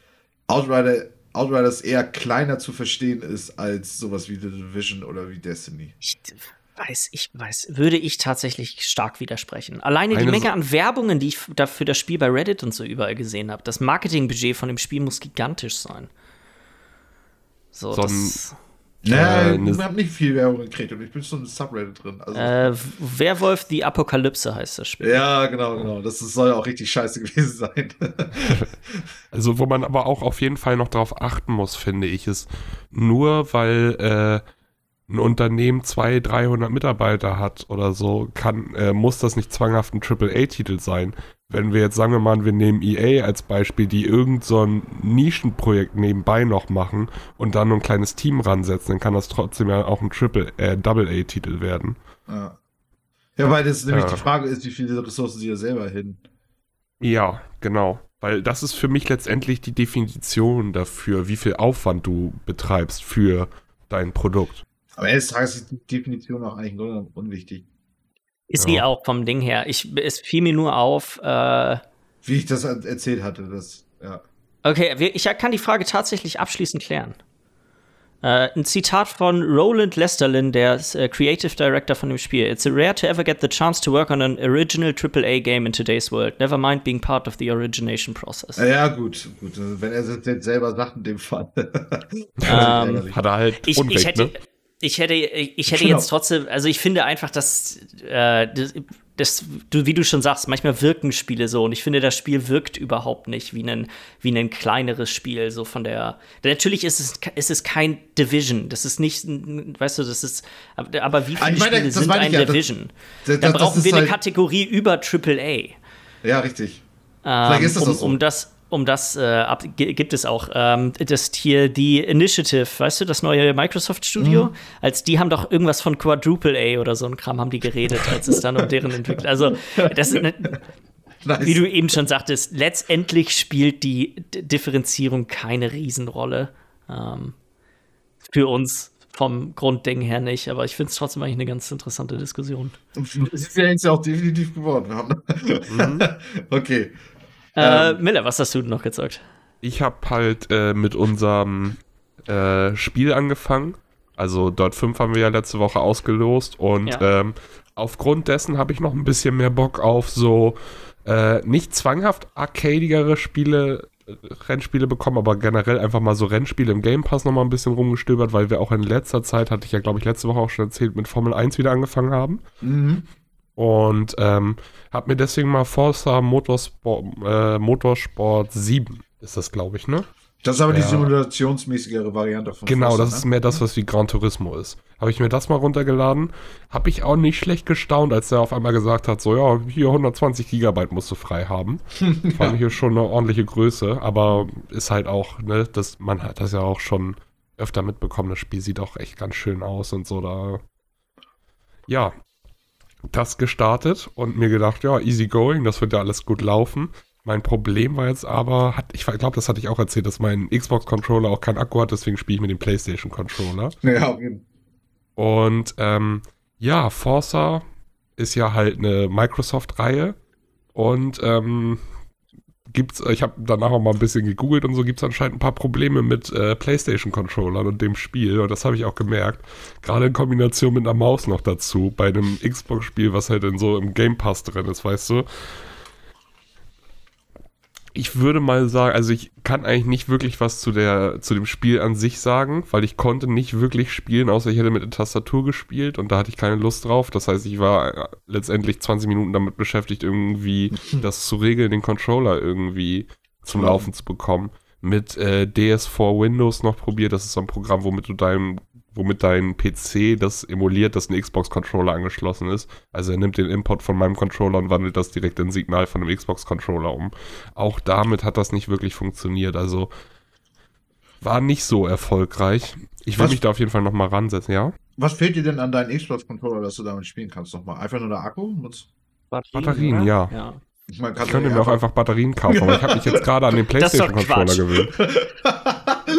Outrider, Outriders eher kleiner zu verstehen ist als sowas wie The Division oder wie Destiny. Ich weiß, ich weiß, würde ich tatsächlich stark widersprechen. Alleine Eine die Menge an Werbungen, die ich für das Spiel bei Reddit und so überall gesehen habe, das Marketingbudget von dem Spiel muss gigantisch sein. So, so das Nee, äh, ich habe nicht viel Werbung gekriegt und ich bin schon im Subreddit drin. Also, äh, Werwolf die Apokalypse heißt das Spiel. Ja, genau, genau. Das soll ja auch richtig scheiße gewesen sein. also, wo man aber auch auf jeden Fall noch drauf achten muss, finde ich, ist nur weil äh, ein Unternehmen 200, 300 Mitarbeiter hat oder so, kann, äh, muss das nicht zwanghaft ein AAA-Titel sein wenn wir jetzt sagen wir mal, wir nehmen EA als Beispiel, die irgend so ein Nischenprojekt nebenbei noch machen und dann ein kleines Team ransetzen, dann kann das trotzdem ja auch ein Triple, äh, werden. Ja. Ja, weil das nämlich ja. die Frage ist, wie viele Ressourcen sie ja selber hin. Ja, genau. Weil das ist für mich letztendlich die Definition dafür, wie viel Aufwand du betreibst für dein Produkt. Aber eines Tages ist die Definition auch eigentlich nur unwichtig. Ist ja. eh auch vom Ding her. Ich, es fiel mir nur auf. Äh, Wie ich das erzählt hatte, das, ja. Okay, ich kann die Frage tatsächlich abschließend klären. Äh, ein Zitat von Roland Lesterlin, der ist, äh, Creative Director von dem Spiel. It's rare to ever get the chance to work on an original AAA game in today's world. Never mind being part of the origination process. Ja, gut, gut. Also, wenn er es jetzt selber sagt in dem Fall. Ähm, Hat er halt ich, Unrecht, ich hätte, ne? Ich hätte, ich hätte Genau. jetzt trotzdem, also ich finde einfach, dass äh, das, das, du, wie du schon sagst, manchmal wirken Spiele so und ich finde, das Spiel wirkt überhaupt nicht wie ein, wie ein kleineres Spiel, so von der. Natürlich ist es, ist es kein Division, das ist nicht, weißt du, das ist, aber wie Ah, viele meine, Spiele sind ein ja, Division? das- Dann brauchen wir eine halt- Kategorie über AAA. ja, richtig. Ähm, Vielleicht ist das um, so. um das, um das äh, ab, gi- gibt es auch ähm, das hier die Initiative, weißt du, das neue Microsoft Studio, Mhm. als die haben doch irgendwas von Quadruple A oder so ein Kram haben die geredet, als es dann um deren Entwicklung. Also das ne, Nice. wie du eben schon sagtest, letztendlich spielt die D Differenzierung keine Riesenrolle ähm, für uns vom Grundding her nicht, aber ich finde es trotzdem eigentlich eine ganz interessante Diskussion. Das ist ja jetzt ja auch definitiv geworden. Haben- Mhm. okay. Äh, Ähm. Miller, was hast du noch gezockt? Ich habe halt äh, mit unserem äh, Spiel angefangen. Also Dot 5 haben wir ja letzte Woche ausgelost und Ja. ähm, aufgrund dessen habe ich noch ein bisschen mehr Bock auf so äh, nicht zwanghaft arcadigere Spiele, äh, Rennspiele bekommen, aber generell einfach mal so Rennspiele im Game Pass noch mal ein bisschen rumgestöbert, weil wir auch in letzter Zeit, hatte ich ja glaube ich letzte Woche auch schon erzählt, mit Formel 1 wieder angefangen haben. Mhm. Und ähm, habe mir deswegen mal Forza Motorsport, äh, Motorsport 7 ist das, glaube ich, ne? Das ist aber die Ja. simulationsmäßigere Variante von Genau, Forza, das ist ne? mehr das, was wie Gran Turismo ist. Habe ich mir das mal runtergeladen. Habe ich auch nicht schlecht gestaunt, als er auf einmal gesagt hat, so ja, hier 120 Gigabyte musst du frei haben. Fand ich ja schon eine ordentliche Größe, aber ist halt auch, ne, das, man hat das ja auch schon öfter mitbekommen, das Spiel sieht auch echt ganz schön aus und so da. Ja, das gestartet und mir gedacht, ja, easy going, das wird ja alles gut laufen. Mein Problem war jetzt aber, hat, ich glaube, das hatte ich auch erzählt, dass mein Xbox-Controller auch keinen Akku hat, deswegen spiele ich mit dem PlayStation-Controller. Ja, auf jeden Und ähm, ja, Forza ist ja halt eine Microsoft-Reihe und ähm, gibt's, ich habe danach auch mal ein bisschen gegoogelt und so gibt es anscheinend ein paar Probleme mit äh, PlayStation-Controllern und dem Spiel und das habe ich auch gemerkt. Gerade in Kombination mit einer Maus noch dazu, bei einem Xbox-Spiel, was halt in so im Game Pass drin ist, weißt du. Ich würde mal sagen, also ich kann eigentlich nicht wirklich was zu, der, zu dem Spiel an sich sagen, weil ich konnte nicht wirklich spielen, außer ich hätte mit der Tastatur gespielt und da hatte ich keine Lust drauf. Das heißt, ich war äh, letztendlich 20 Minuten damit beschäftigt, irgendwie das zu regeln, den Controller irgendwie zum Zu Laufen zu bekommen. Mit äh, DS4 Windows noch probiert. Das ist so ein Programm, womit du dein, womit dein PC das emuliert, dass ein Xbox-Controller angeschlossen ist. Also er nimmt den Import von meinem Controller und wandelt das direkt in Signal von einem Xbox-Controller um. Auch damit hat das nicht wirklich funktioniert. Also war nicht so erfolgreich. Ich will Was- mich da auf jeden Fall nochmal ransetzen, ja? Was fehlt dir denn an deinen Xbox-Controller, dass du damit spielen kannst nochmal? Einfach nur der Akku? Muss- Batterien, oder? ja. ja. Ich meine, Ich könnte mir auch einfach Batterien kaufen, aber ich habe mich jetzt gerade an den PlayStation-Controller gewöhnt.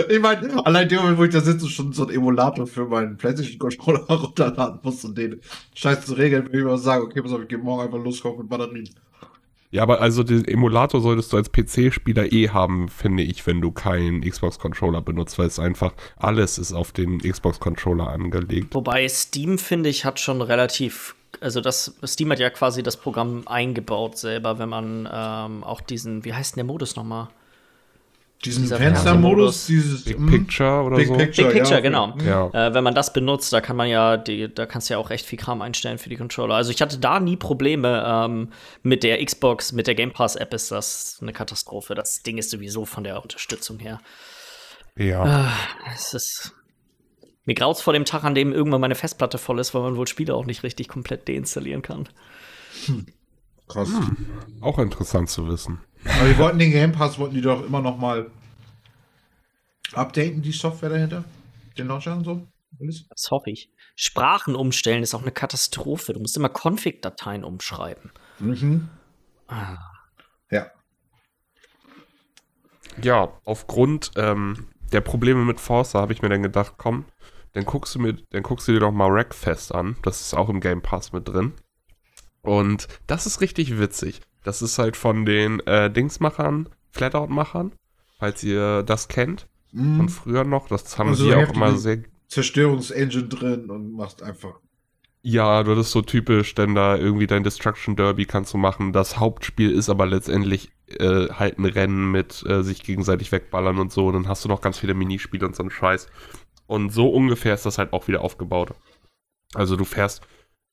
ich meine, allein der Moment, wo ich da sitze, schon so ein Emulator für meinen PlayStation-Controller runterladen muss und den Scheiß zu regeln, würde ich mal sagen, okay, pass auf, ich gehe morgen einfach loskaufen mit Batterien. Ja, aber also den Emulator solltest du als PC-Spieler eh haben, finde ich, wenn du keinen Xbox-Controller benutzt, weil es einfach alles ist auf den Xbox-Controller angelegt. Wobei Steam, finde ich, hat schon relativ. Also das Steam hat ja quasi das Programm eingebaut selber, wenn man ähm, auch diesen, wie heißt denn der Modus nochmal? Diesen Fenstermodus, dieses Big mm, Picture oder Big so. Picture, Big Picture, ja, genau. okay. Ja. Äh, wenn man das benutzt, da kann man ja, die, da kannst du ja auch echt viel Kram einstellen für die Controller. Also ich hatte da nie Probleme ähm, mit der Xbox, mit der Game Pass App ist das eine Katastrophe. Das Ding ist sowieso von der Unterstützung her. Ja. Ah, es ist. Mir graut's vor dem Tag, an dem irgendwann meine Festplatte voll ist, weil man wohl Spiele auch nicht richtig komplett deinstallieren kann. Krass. Auch interessant zu wissen. Aber die wollten den Game Pass, wollten die doch immer noch mal updaten, die Software dahinter? Den Launcher und so? Alles? Das hoffe ich. Sprachen umstellen ist auch eine Katastrophe. Du musst immer Config-Dateien umschreiben. Mhm. Ah. Ja. Ja, aufgrund ähm, der Probleme mit Forza habe ich mir dann gedacht, komm, dann guckst du mir, dann guckst du dir doch mal Wreckfest an. Das ist auch im Game Pass mit drin. Und das ist richtig witzig. Das ist halt von den äh, Dingsmachern, Flatout-Machern, falls ihr das kennt. von Mhm. früher noch. Das haben Also sie auch immer sehr. Zerstörungsengine drin und machst einfach. Ja, du das ist so typisch, denn da irgendwie dein Destruction Derby kannst du machen. Das Hauptspiel ist aber letztendlich äh, halt ein Rennen mit äh, sich gegenseitig wegballern und so. Und dann hast du noch ganz viele Minispiele und so einen Scheiß. Und so ungefähr ist das halt auch wieder aufgebaut. Also du fährst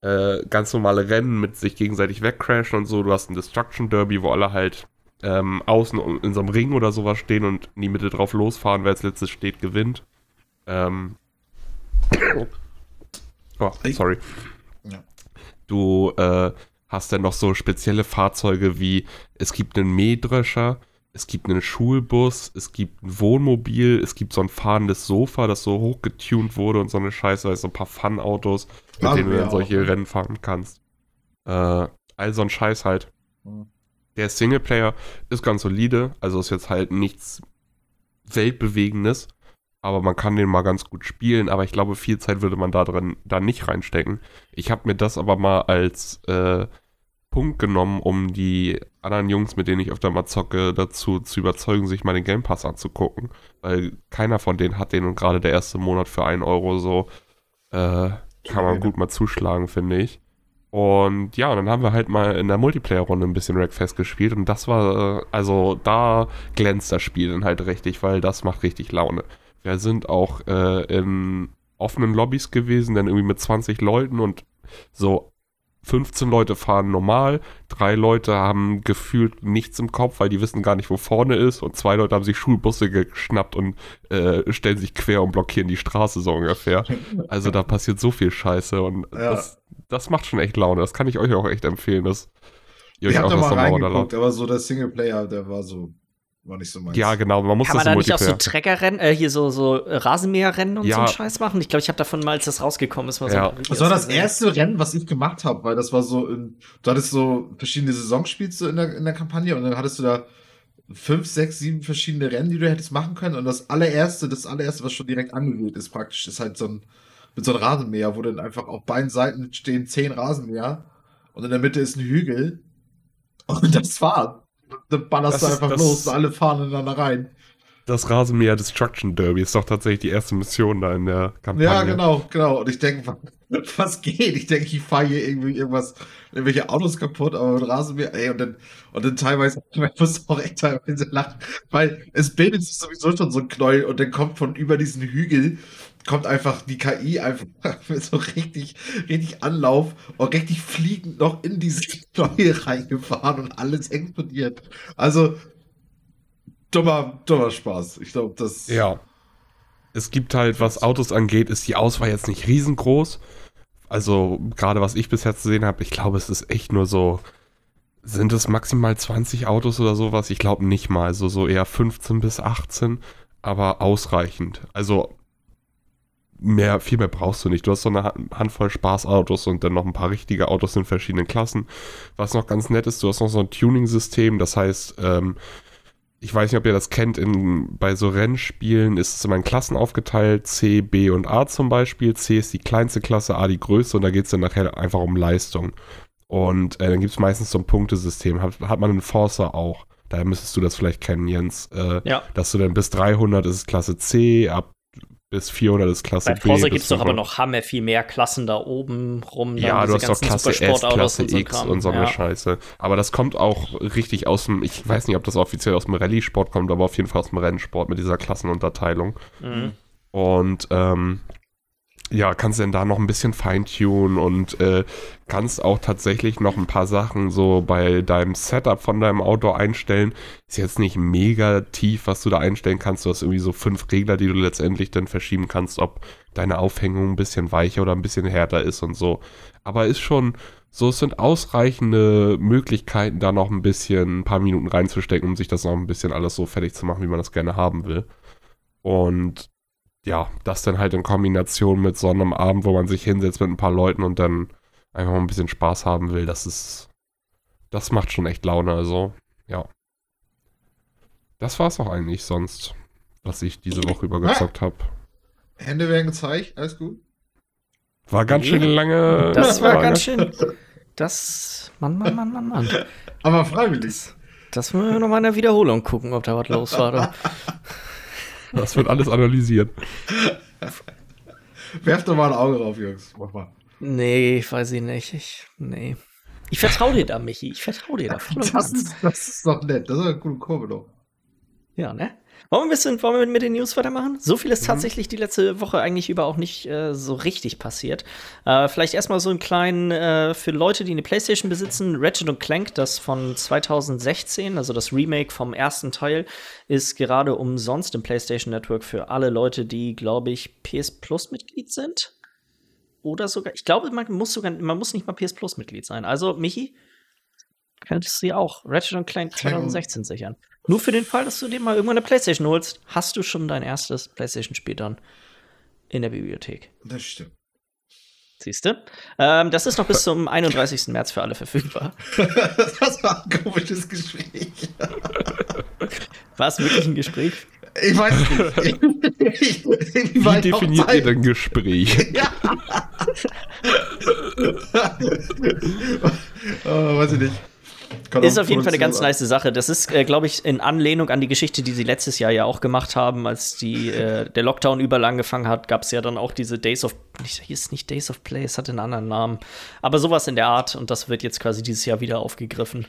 äh, ganz normale Rennen mit sich gegenseitig wegcrashen und so. Du hast ein Destruction Derby, wo alle halt ähm, außen in so einem Ring oder sowas stehen und in die Mitte drauf losfahren. Wer als letztes steht, gewinnt. Ähm. Oh, sorry. Ja. Du äh, hast dann noch so spezielle Fahrzeuge wie es gibt einen Mähdrescher, es gibt einen Schulbus, es gibt ein Wohnmobil, es gibt so ein fahrendes Sofa, das so hochgetunt wurde und so eine Scheiße, also ein paar Fun-Autos, mit Haben denen du dann solche ne? Rennen fahren kannst. Äh, all so ein Scheiß halt. Mhm. Der Singleplayer ist ganz solide, also ist jetzt halt nichts Weltbewegendes, aber man kann den mal ganz gut spielen, aber ich glaube, viel Zeit würde man da drin da nicht reinstecken. Ich habe mir das aber mal als äh, Punkt genommen, um die anderen Jungs, mit denen ich öfter mal zocke, dazu zu überzeugen, sich mal den Game Pass anzugucken, weil keiner von denen hat den und gerade der erste Monat für 1 Euro so äh, kann man gut mal zuschlagen, finde ich. Und ja, und dann haben wir halt mal in der Multiplayer-Runde ein bisschen Wreckfest gespielt und das war, äh, also da glänzt das Spiel dann halt richtig, weil das macht richtig Laune. Wir sind auch äh, in offenen Lobbys gewesen, dann irgendwie mit 20 Leuten und so 15 Leute fahren normal, drei Leute haben gefühlt nichts im Kopf, weil die wissen gar nicht, wo vorne ist und zwei Leute haben sich Schulbusse geschnappt und äh, stellen sich quer und blockieren die Straße so ungefähr. Also da passiert so viel Scheiße und Ja. das, das macht schon echt Laune. Das kann ich euch auch echt empfehlen, dass ihr Ich euch auch da das mal reingeguckt, aber so der Singleplayer, der war so, war nicht so meins. Ja, genau, man muss Kann das man da nicht auch so. Treckerrennen, äh, hier so, so äh, Rasenmäherrennen und so Ja. einen Scheiß machen? Ich glaube, ich habe davon mal, als das rausgekommen ist, mal so Ja. ein Video Das war das gesehen. erste Rennen, was ich gemacht habe, weil das war so in, du hattest so verschiedene Saisonspiels so in der, in der Kampagne und dann hattest du da fünf, sechs, sieben verschiedene Rennen, die du hättest machen können und das allererste, das allererste, was schon direkt angewählt ist praktisch, ist halt so ein, mit so einem Rasenmäher, wo dann einfach auf beiden Seiten stehen zehn Rasenmäher und in der Mitte ist ein Hügel und das war, dann ballerst Das du ist- einfach das- los und alle fahren ineinander rein. Das Rasenmäher Destruction Derby ist doch tatsächlich die erste Mission da in der Kampagne. Ja, genau, genau. Und ich denke, was geht? Ich denke, ich fahre hier irgendwie irgendwas, irgendwelche Autos kaputt, aber mit Rasenmäher, ey, und dann, und dann teilweise, man muss auch echt teilweise lachen, weil es bildet sich sowieso schon so ein Knäuel und dann kommt von über diesen Hügel, kommt einfach die KI einfach mit so richtig, richtig Anlauf und richtig fliegend noch in dieses Knäuel reingefahren und alles explodiert. Also, dummer, dummer Spaß. Ich glaube, das. Ja. Es gibt halt, was Autos angeht, ist die Auswahl jetzt nicht riesengroß. Also, gerade was ich bisher zu sehen habe, ich glaube, es ist echt nur so. Sind es maximal 20 Autos oder sowas? Ich glaube nicht mal. Also so eher 15 bis 18, aber ausreichend. Also mehr, viel mehr brauchst du nicht. Du hast so eine Han- Handvoll Spaßautos und dann noch ein paar richtige Autos in verschiedenen Klassen. Was noch ganz nett ist, du hast noch so ein Tuning-System, das heißt, ähm, ich weiß nicht, ob ihr das kennt, in, bei so Rennspielen ist es immer in Klassen aufgeteilt, C, B und A zum Beispiel. C ist die kleinste Klasse, A die größte und da geht es dann nachher einfach um Leistung. Und äh, dann gibt es meistens so ein Punktesystem. Hat, hat man in Forza auch. Daher müsstest du das vielleicht kennen, Jens. Äh, Ja. Dass du dann bis 300 ist es Klasse C, ab bis 400 ist Klasse Bei bis gibt es doch aber 500. noch hammer viel mehr Klassen da oben rum. dann Ja, du hast doch Klasse S, Klasse und so X und so eine ja. Scheiße. Aber das kommt auch richtig aus dem, ich weiß nicht, ob das offiziell aus dem Rallye-Sport kommt, aber auf jeden Fall aus dem Rennsport mit dieser Klassenunterteilung. Mhm. Und ähm, ja, kannst dann da noch ein bisschen feintunen und äh, kannst auch tatsächlich noch ein paar Sachen so bei deinem Setup von deinem Auto einstellen. Ist jetzt nicht mega tief, was du da einstellen kannst. Du hast irgendwie so fünf Regler, die du letztendlich dann verschieben kannst, ob deine Aufhängung ein bisschen weicher oder ein bisschen härter ist und so. Aber ist schon so, es sind ausreichende Möglichkeiten, da noch ein bisschen ein paar Minuten reinzustecken, um sich das noch ein bisschen alles so fertig zu machen, wie man das gerne haben will. Und ja, das dann halt in Kombination mit so einem Abend, wo man sich hinsetzt mit ein paar Leuten und dann einfach mal ein bisschen Spaß haben will, das ist, das macht schon echt Laune, also, ja. Das war's auch eigentlich sonst, was ich diese Woche über gezockt habe. Hände werden gezeigt, alles gut. War ganz schön lange. Das war ganz schön. Das. Mann, Mann, Mann, Mann, Mann. Aber freiwillig. Das müssen wir nochmal in der Wiederholung gucken, ob da was los war. Da. Das wird alles analysiert. Werft doch mal ein Auge drauf, Jungs. Mach mal. Nee, weiß ich nicht. Ich, nee. Ich vertraue dir da, Michi. Ich vertraue dir da. Das das ist doch nett. Das ist eine coole Kurve doch. Ja, ne? Wollen wir, ein bisschen, wollen wir mit den News weitermachen? So viel Mhm. ist tatsächlich die letzte Woche eigentlich über auch nicht äh, so richtig passiert. Äh, vielleicht erstmal so einen kleinen, äh, für Leute, die eine Playstation besitzen, Ratchet Clank, das von 2016, also das Remake vom ersten Teil, ist gerade umsonst im PlayStation Network für alle Leute, die, glaube ich, PS Plus Mitglied sind. Oder sogar, ich glaube, man muss sogar, man muss nicht mal PS Plus Mitglied sein. Also, Michi, könntest du dir auch Ratchet Clank 2016 sichern. Nur für den Fall, dass du dir mal irgendwann eine Playstation holst, hast du schon dein erstes Playstation-Spiel dann in der Bibliothek. Das stimmt. Siehst du? Ähm, das ist noch bis zum 31. März für alle verfügbar. das war ein komisches Gespräch. War es wirklich ein Gespräch? Ich weiß nicht. Ich, ich, Wie definiert ihr denn Gespräch? Ja. oh, weiß ich nicht. Kann Ist auf jeden Fall eine ganz Produktion nice Sache. Das ist, äh, glaube ich, in Anlehnung an die Geschichte, die sie letztes Jahr ja auch gemacht haben, als die, äh, der Lockdown überall angefangen hat, gab es ja dann auch diese Days of, nicht, hieß nicht Days of Play, es hatte einen anderen Namen. Aber sowas in der Art und das wird jetzt quasi dieses Jahr wieder aufgegriffen.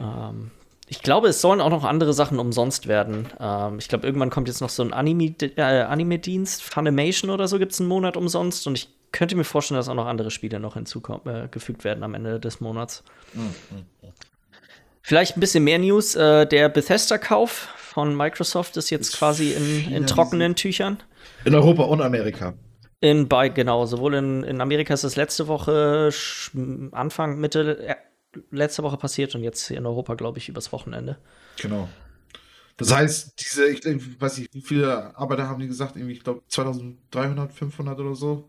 Ähm, ich glaube, es sollen auch noch andere Sachen umsonst werden. Ähm, ich glaube, irgendwann kommt jetzt noch so ein Anime- äh, Anime-Dienst, Funimation oder so gibt es einen Monat umsonst und ich könnte mir vorstellen, dass auch noch andere Spiele noch hinzugefügt werden am Ende des Monats. Vielleicht ein bisschen mehr News. Äh, der Bethesda-Kauf von Microsoft ist jetzt quasi in, in trockenen Tüchern. In Europa und Amerika. In, bei, genau, sowohl in, in Amerika ist das letzte Woche, Anfang, Mitte äh, letzte Woche passiert und jetzt hier in Europa, glaube ich, übers Wochenende. Genau. Das heißt, diese, ich weiß nicht, wie viele Arbeiter haben die gesagt? Irgendwie, ich glaube, 2300, 500 oder so.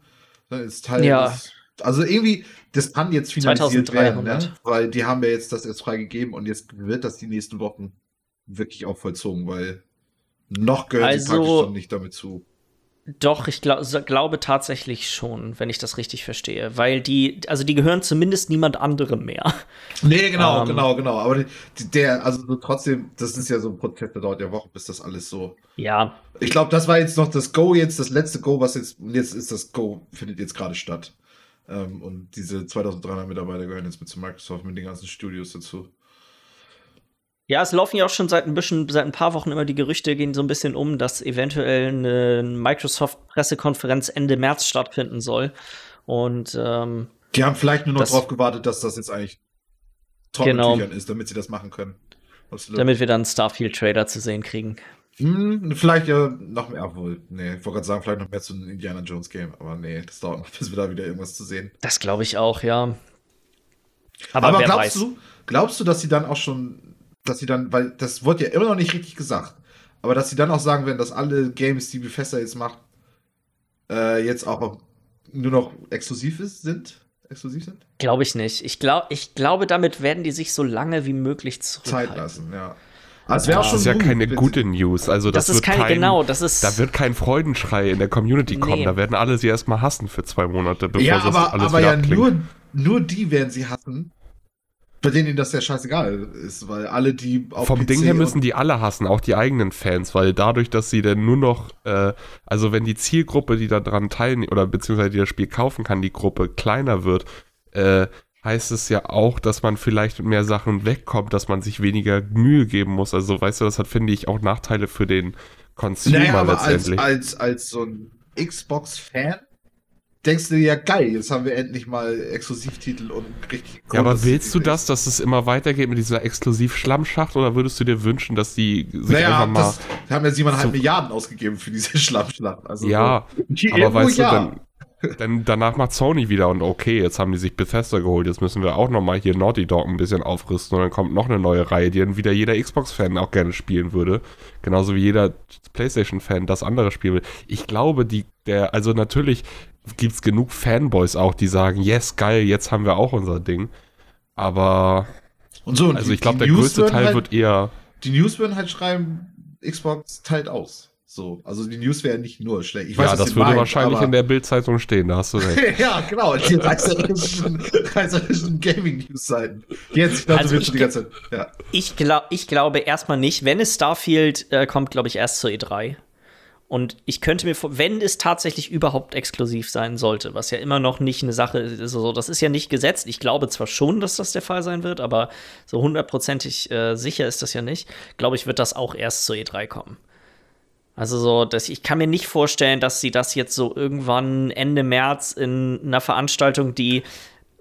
Das ist Teil Ja. des, also irgendwie, das kann jetzt finalisiert werden, 2300. ne? Weil die haben ja jetzt das jetzt freigegeben und jetzt wird das die nächsten Wochen wirklich auch vollzogen, weil noch gehört die Also- praktisch schon nicht damit zu. Doch, ich glaub, glaube tatsächlich schon, wenn ich das richtig verstehe. Weil die, also die gehören zumindest niemand anderem mehr. Nee, genau, Ähm. genau, genau. Aber die, der, also so trotzdem, das ist ja so ein Prozess, der dauert ja Wochen, bis das alles so. Ja, Ich glaube, das war jetzt noch das Go jetzt, das letzte Go, was jetzt, jetzt ist das Go, findet jetzt gerade statt. Ähm, und diese 2300 Mitarbeiter gehören jetzt mit zu Microsoft, mit den ganzen Studios dazu. Ja, es laufen ja auch schon seit ein bisschen, seit ein paar Wochen immer die Gerüchte, gehen so ein bisschen um, dass eventuell eine Microsoft-Pressekonferenz Ende März stattfinden soll. Und ähm, Die haben vielleicht nur noch Das- drauf gewartet, dass das jetzt eigentlich trockenen Genau. Ist, damit sie das machen können. Absolut. damit wir dann einen Starfield-Trailer zu sehen kriegen. Hm, vielleicht ja noch mehr, obwohl, nee, ich wollte gerade sagen, vielleicht noch mehr zu einem Indiana Jones Game, aber nee, das dauert noch, bis wir da wieder irgendwas zu sehen. Das glaube ich auch, ja. Aber, Aber, wer glaubst weiß. du, glaubst du, dass sie dann auch schon, dass sie dann, weil das wurde ja immer noch nicht richtig gesagt, aber dass sie dann auch sagen werden, dass alle Games, die Bethesda jetzt macht, äh, jetzt auch nur noch exklusiv ist, sind? Exklusiv sind? Glaube ich nicht. Ich, glaub, ich glaube, damit werden die sich so lange wie möglich zurückhalten. Zeit lassen, ja. Ja. schon Das ist ja gut, keine gute News. Also das, Das, ist wird keine, kein, genau, das ist. Da wird kein Freudenschrei in der Community kommen. Nee. Da werden alle sie erstmal hassen für zwei Monate, bevor sie, ja, das aber, alles aber wieder ja abklingt. nur, nur die werden sie hassen, bei denen das ja scheißegal ist, weil alle, die auf Vom PC Ding her müssen die alle hassen, auch die eigenen Fans, weil dadurch, dass sie dann nur noch, äh, also wenn die Zielgruppe, die da dran teilnimmt, oder beziehungsweise die das Spiel kaufen kann, die Gruppe kleiner wird, äh, heißt es ja auch, dass man vielleicht mit mehr Sachen wegkommt, dass man sich weniger Mühe geben muss. Also weißt du, das hat, finde ich, auch Nachteile für den Consumer Naja, aber als, letztendlich. als, als so ein Xbox-Fan denkst du dir ja geil, jetzt haben wir endlich mal Exklusivtitel und richtig. ja, aber willst du das, dass es immer weitergeht mit dieser Exklusiv-Schlammschacht oder würdest du dir wünschen, dass die sich Naja, einfach mal. wir haben ja siebeneinhalb zu- Milliarden ausgegeben für diese Schlammschlacht. Also ja, so, aber weißt du, ja. dann, dann danach macht Sony wieder und okay, jetzt haben die sich Bethesda geholt, jetzt müssen wir auch nochmal hier Naughty Dog ein bisschen aufrüsten und dann kommt noch eine neue Reihe, die dann wieder jeder Xbox-Fan auch gerne spielen würde. Genauso wie jeder PlayStation-Fan das andere spielen will. Ich glaube, die, der, also natürlich gibt es genug Fanboys auch, die sagen, yes, geil, jetzt haben wir auch unser Ding. Aber, Und so, und also die- ich glaube, der News größte Teil halt, wird eher, Die News würden halt schreiben, Xbox teilt aus. So, also die News wäre nicht nur schlecht. Ich ja, weiß, was das würde meint, wahrscheinlich aber- in der Bildzeitung stehen, da hast du recht. ja, genau, die reißerischen, reißerischen Gaming-News-Seiten. Jetzt, ich glaube, Also ich schon die ganze Zeit. Ja. Ich, glaub, ich glaube erstmal nicht. Wenn es Starfield äh, kommt, glaube ich, erst zur E3. Und ich könnte mir wenn es tatsächlich überhaupt exklusiv sein sollte, was ja immer noch nicht eine Sache ist, also das ist ja nicht gesetzt. Ich glaube zwar schon, dass das der Fall sein wird, aber so hundertprozentig äh, sicher ist das ja nicht. Glaube ich, wird das auch erst zur E3 kommen. Also so, dass ich kann mir nicht vorstellen, dass sie das jetzt so irgendwann Ende März in einer Veranstaltung, die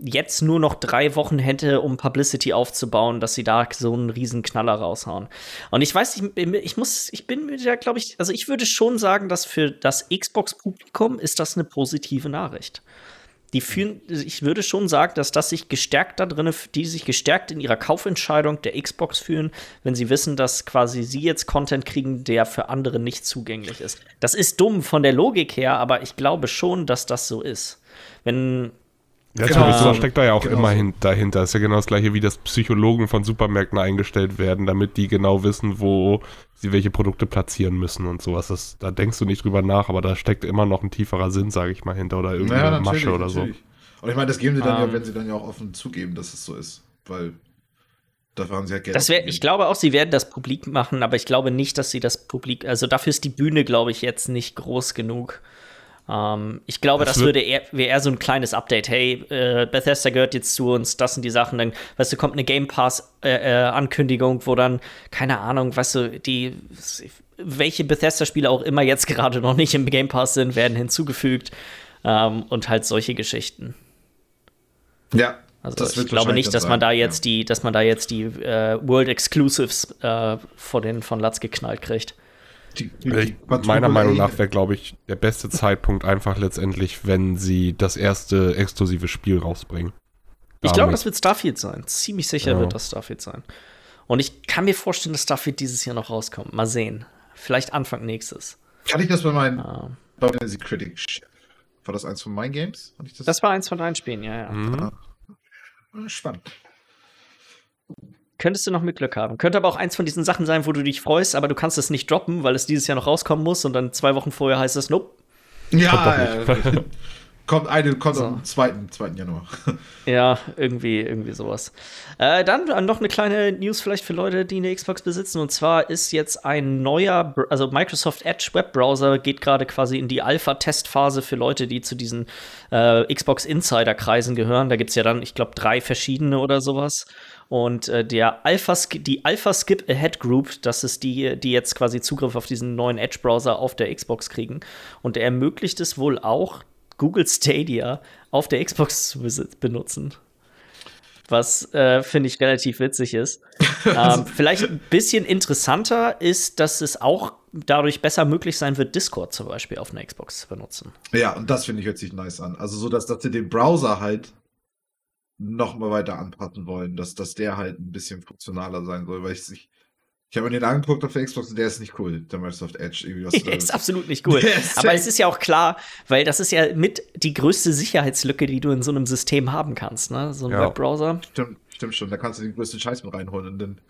jetzt nur noch drei Wochen hätte, um Publicity aufzubauen, dass sie da so einen riesen Knaller raushauen. Und ich weiß, ich, ich muss, ich bin mir ja, glaube ich, also ich würde schon sagen, dass für das Xbox-Publikum ist das eine positive Nachricht. Die fühlen, ich würde schon sagen, dass das sich gestärkt da drin, die sich gestärkt in ihrer Kaufentscheidung der Xbox fühlen, wenn sie wissen, dass quasi sie jetzt Content kriegen, der für andere nicht zugänglich ist. Das ist dumm von der Logik her, aber ich glaube schon, dass das so ist. Wenn Ja, Genau. Steckt da ja auch Genau immer so. hin, dahinter. Ist ja genau das gleiche, wie das Psychologen von Supermärkten eingestellt werden, damit die genau wissen, wo sie welche Produkte platzieren müssen und sowas. Das, da denkst du nicht drüber nach, aber da steckt immer noch ein tieferer Sinn, sage ich mal, hinter oder irgendeine Masche oder so. Und ich meine, das geben sie dann ja, Ähm. wenn sie dann ja auch offen zugeben, dass es so ist. Weil dafür haben sie ja Geld. Das wär, ich glaube auch, sie werden das publik machen, aber ich glaube nicht, dass sie das publik, also dafür ist die Bühne, glaube ich, jetzt nicht groß genug. Ähm, ich glaube, Das das, würde eher, wäre eher so ein kleines Update. Hey, äh, Bethesda gehört jetzt zu uns, das sind die Sachen. Dann, weißt du, kommt eine Game Pass-Ankündigung, wo dann, keine Ahnung, weißt du, die, welche Bethesda-Spiele auch immer jetzt gerade noch nicht im Game Pass sind, werden hinzugefügt. Ähm, und halt solche Geschichten. Ja, Also das ich glaube nicht, dass man da jetzt die, dass man da jetzt die äh, World Exclusives äh, von den von Latz geknallt kriegt. Die, die, Quadruple meiner Meinung nach wäre, glaube ich, der beste Zeitpunkt einfach letztendlich, wenn sie das erste exklusive Spiel rausbringen. Ich glaube, Damit- das wird Starfield sein. Ziemlich sicher Ja. wird das Starfield sein. Und ich kann mir vorstellen, dass Starfield dieses Jahr noch rauskommt. Mal sehen. Vielleicht Anfang nächstes. Kann ich das bei meinen Ah. Final Fantasy Critic Chef? War das eins von meinen Games? Das? Das war eins von deinen Spielen, ja, ja. Mhm. Ah, Spannend. Könntest du noch mit Glück haben. Könnte aber auch eins von diesen Sachen sein, wo du dich freust, aber du kannst es nicht droppen, weil es dieses Jahr noch rauskommen muss und dann zwei Wochen vorher heißt es, nope. Ja, doch nicht. kommt eine, kommt So. am 2. 2. Januar. Ja, irgendwie, irgendwie sowas. Äh, dann noch eine kleine News vielleicht für Leute, die eine Xbox besitzen. Und zwar ist jetzt ein neuer, also Microsoft Edge Webbrowser geht gerade quasi in die Alpha-Testphase für Leute, die zu diesen äh, Xbox Insider-Kreisen gehören. Da gibt es ja dann, ich glaube, drei verschiedene oder sowas. Und äh, der Alpha die Alpha Skip Ahead Group, das ist die, die jetzt quasi Zugriff auf diesen neuen Edge-Browser auf der Xbox kriegen. Und der ermöglicht es wohl auch, Google Stadia auf der Xbox zu benutzen. Was äh, finde ich relativ witzig ist. ähm, vielleicht ein bisschen interessanter ist, dass es auch dadurch besser möglich sein wird, Discord zum Beispiel auf einer Xbox zu benutzen. Ja, und das finde ich hört sich nice an. Also so, dass, dass sie den Browser halt noch mal weiter anpassen wollen, dass, dass der halt ein bisschen funktionaler sein soll, weil ich ich, ich habe mir den angeguckt auf der Xbox und der ist nicht cool, der Microsoft Edge. Irgendwie was Der ist absolut nicht cool. Aber es ist ja auch klar, weil das ist ja mit die größte Sicherheitslücke, die du in so einem System haben kannst, ne? So ein Ja. Webbrowser. Stimmt, stimmt schon. Da kannst du den größten Scheiß mit reinholen und dann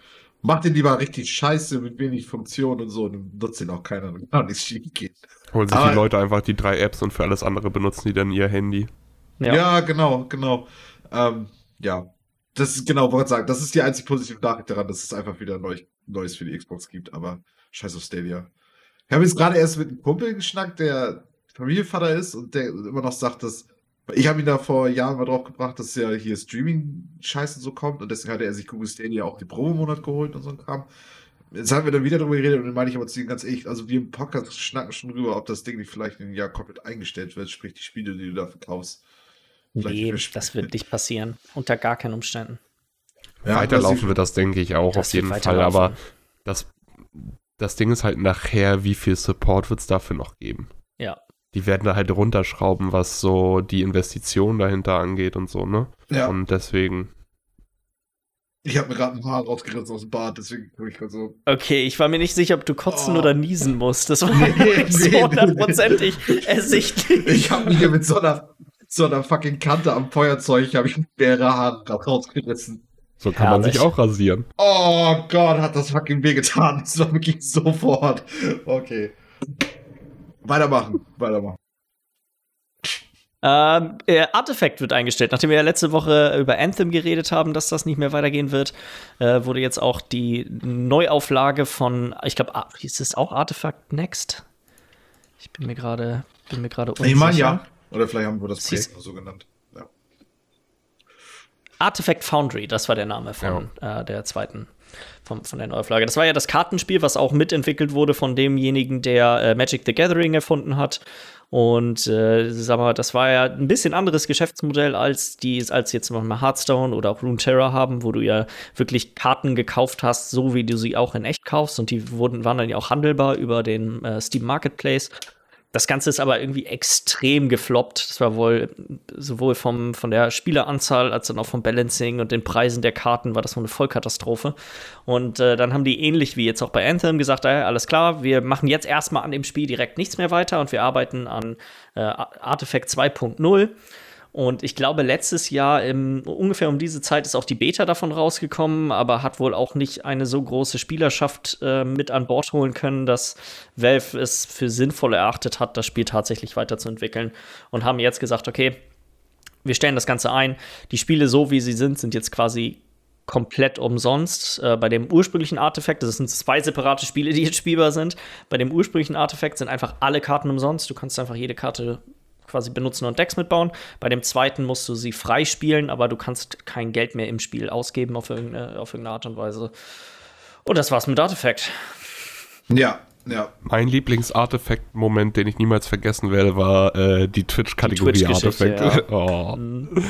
mach den lieber richtig scheiße mit wenig Funktion und so und dann nutzt den auch keiner und gar nichts schief geht. Holen sich Aber- die Leute einfach die drei Apps und für alles andere benutzen die dann ihr Handy. Ja, genau, genau. Ähm, ja, das ist genau, wollte ich sagen, das ist die einzig positive Nachricht daran, dass es einfach wieder neu, Neues für die Xbox gibt, aber scheiß auf Stadia. Ich habe jetzt gerade erst mit einem Kumpel geschnackt, der Familienvater ist und der immer noch sagt, dass ich habe ihn da vor Jahren mal drauf gebracht, dass ja hier Streaming-Scheiße so kommt und deswegen hatte er sich Google Stadia auch die Probemonat geholt und so ein Kram. Jetzt haben wir dann wieder drüber geredet und dann meine ich aber zu ihm ganz ehrlich, also wir im Podcast schnacken schon drüber, ob das Ding nicht vielleicht in ein Jahr komplett eingestellt wird, sprich die Spiele, die du da verkaufst. vielleicht Nee, das wird nicht passieren. Unter gar keinen Umständen. Ja, Weiterlaufen wird das, denke ich, auch auf jeden Fall. Aber das, das Ding ist halt nachher, wie viel Support wird es dafür noch geben? Ja. Die werden da halt runterschrauben, was so die Investition dahinter angeht und so, ne? Ja, Und deswegen. ich habe mir gerade ein Haar rausgerissen aus dem Bart, deswegen gucke ich gerade so. Okay, ich war mir nicht sicher, ob du kotzen Oh. oder niesen musst. Das war Nee, so nee, hundertprozentig ersichtlich. Ich habe mir hier mit so einer, so einer fucking Kante am Feuerzeug, habe ich mehrere Haare gerade rausgerissen. So kann man Herrlich. sich auch rasieren. Oh Gott, hat das fucking wehgetan. Das war wirklich sofort. Okay. Weitermachen, weitermachen. Ähm, äh, Artifact wird eingestellt. Nachdem wir ja letzte Woche über Anthem geredet haben, dass das nicht mehr weitergehen wird, äh, wurde jetzt auch die Neuauflage von, ich glaube, ist es auch Artifact Next? Ich bin mir gerade bin mir gerade unsicher. Ich meine ja. Oder vielleicht haben wir das Projekt so genannt. Artifact Foundry, das war der Name von ja. äh, der zweiten von, von der Neuauflage. Das war ja das Kartenspiel, was auch mitentwickelt wurde von demjenigen, der äh, Magic the Gathering erfunden hat. Und äh, sag mal, das war ja ein bisschen anderes Geschäftsmodell als die, als jetzt mal Hearthstone oder auch Runeterra haben, wo du ja wirklich Karten gekauft hast, so wie du sie auch in echt kaufst. Und die wurden, waren dann ja auch handelbar über den äh, Steam Marketplace. Das Ganze ist aber irgendwie extrem gefloppt. Das war wohl sowohl vom, von der Spieleranzahl als auch vom Balancing und den Preisen der Karten war das wohl eine Vollkatastrophe. Und äh, dann haben die ähnlich wie jetzt auch bei Anthem gesagt, äh, alles klar, wir machen jetzt erstmal an dem Spiel direkt nichts mehr weiter und wir arbeiten an äh, Artifact 2.0. Und ich glaube, letztes Jahr im, ungefähr um diese Zeit ist auch die Beta davon rausgekommen, aber hat wohl auch nicht eine so große Spielerschaft äh, mit an Bord holen können, dass Valve es für sinnvoll erachtet hat, das Spiel tatsächlich weiterzuentwickeln. Und haben jetzt gesagt, okay, wir stellen das Ganze ein. Die Spiele, so wie sie sind, sind jetzt quasi komplett umsonst. Äh, bei dem ursprünglichen Artefakt, das sind zwei separate Spiele, die jetzt spielbar sind. Bei dem ursprünglichen Artefakt sind einfach alle Karten umsonst. Du kannst einfach jede Karte quasi benutzen und Decks mitbauen. Bei dem zweiten musst du sie freispielen, aber du kannst kein Geld mehr im Spiel ausgeben auf irgendeine, auf irgendeine Art und Weise. Und das war's mit Artifact. Ja, ja. Mein Lieblingsartefakt-Moment, den ich niemals vergessen werde, war äh, die Twitch-Kategorie Twitch Artefakt. Ja. oh. Mhm.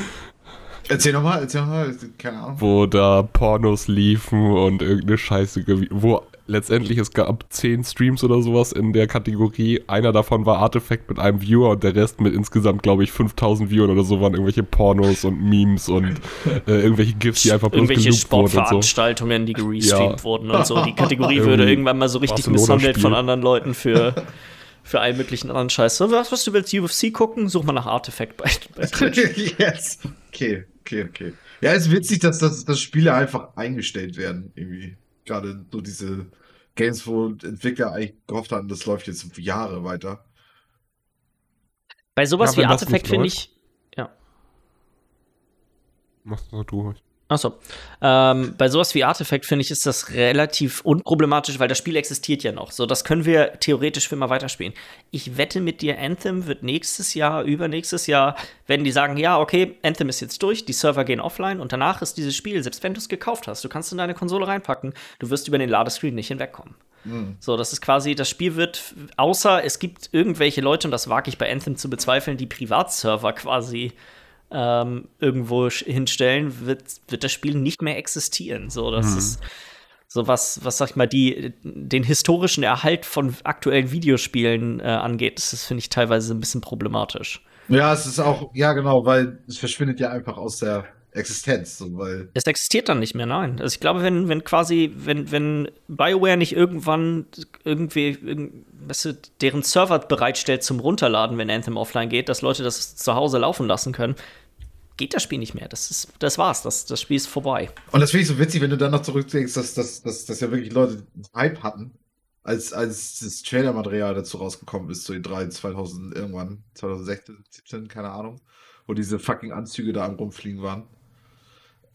Erzähl nochmal, erzähl nochmal, keine Ahnung. Wo da Pornos liefen und irgendeine Scheiße, wo letztendlich es gab zehn Streams oder sowas in der Kategorie. Einer davon war Artifact mit einem Viewer und der Rest mit insgesamt, glaube ich, 5000 Viewern oder so waren irgendwelche Pornos und Memes und äh, irgendwelche GIFs, die einfach bloß Irgendwelche Sportveranstaltungen, so. die gerestreamt ja. wurden und so. Die Kategorie würde irgendwann mal so richtig misshandelt von anderen Leuten für, für allen möglichen anderen Scheiß. So, was, was du willst, UFC gucken? Such mal nach Artifact bei, bei Twitch. yes. Okay, okay, okay. Ja, es ist witzig, dass, dass, dass Spiele einfach eingestellt werden, irgendwie gerade so diese Games, wo Entwickler eigentlich gehofft hatten, das läuft jetzt Jahre weiter. Bei sowas ja, wie Artifact finde ich. Ja. Machst du durch. Achso. Ähm, bei sowas wie Artifact finde ich, ist das relativ unproblematisch, weil das Spiel existiert ja noch. So, das können wir theoretisch für immer weiterspielen. Ich wette mit dir, Anthem wird nächstes Jahr, übernächstes Jahr, werden die sagen, ja, okay, Anthem ist jetzt durch, die Server gehen offline und danach ist dieses Spiel, selbst wenn du es gekauft hast, du kannst in deine Konsole reinpacken, du wirst über den Ladescreen nicht hinwegkommen. Mhm. So, das ist quasi, das Spiel wird, außer es gibt irgendwelche Leute, und das wage ich bei Anthem zu bezweifeln, die Privatserver quasi ähm, irgendwo hinstellen, wird, wird das Spiel nicht mehr existieren. So, das mhm. ist so was, was sag ich mal, die, den historischen Erhalt von aktuellen Videospielen äh, angeht. Das, finde ich teilweise ein bisschen problematisch. Ja, es ist auch, ja, genau, weil es verschwindet ja einfach aus der Existenz, so, weil. Es existiert dann nicht mehr, nein. Also ich glaube, wenn, wenn quasi, wenn, wenn BioWare nicht irgendwann irgendwie, irgend, weißt du, deren Server bereitstellt zum Runterladen, wenn Anthem offline geht, dass Leute das zu Hause laufen lassen können, geht das Spiel nicht mehr. Das, ist, das war's. Das, das Spiel ist vorbei. Und das finde ich so witzig, wenn du dann noch zurückdenkst, dass, dass, dass, dass ja wirklich Leute Hype hatten, als, als das Trailer-Material dazu rausgekommen ist, so in 3, 2000 irgendwann, 2016, 17, keine Ahnung, wo diese fucking Anzüge da am rumfliegen waren.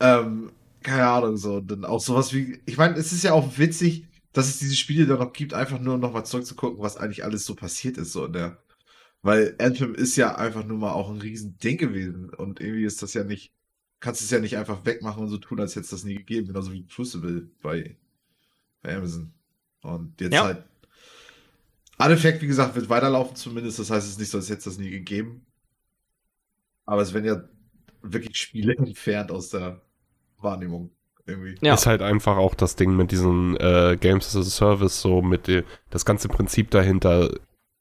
Ähm, keine Ahnung, so. Dann auch sowas wie, ich meine, es ist ja auch witzig, dass es diese Spiele da noch gibt, einfach nur noch mal zurückzugucken, was eigentlich alles so passiert ist, so in der weil Anthem ist ja einfach nur mal auch ein Riesending gewesen. Und irgendwie ist das ja nicht, kannst es ja nicht einfach wegmachen und so tun, als hätte es das nie gegeben. Genauso wie Crucible bei, bei Amazon. Und jetzt ja. halt. Artifact, wie gesagt, wird weiterlaufen zumindest. Das heißt, es ist nicht so, als hätte es das nie gegeben. Aber es werden ja wirklich Spiele entfernt aus der Wahrnehmung. Irgendwie. Ja. Ist halt einfach auch das Ding mit diesen äh, Games as a Service, so mit dem, das ganze Prinzip dahinter.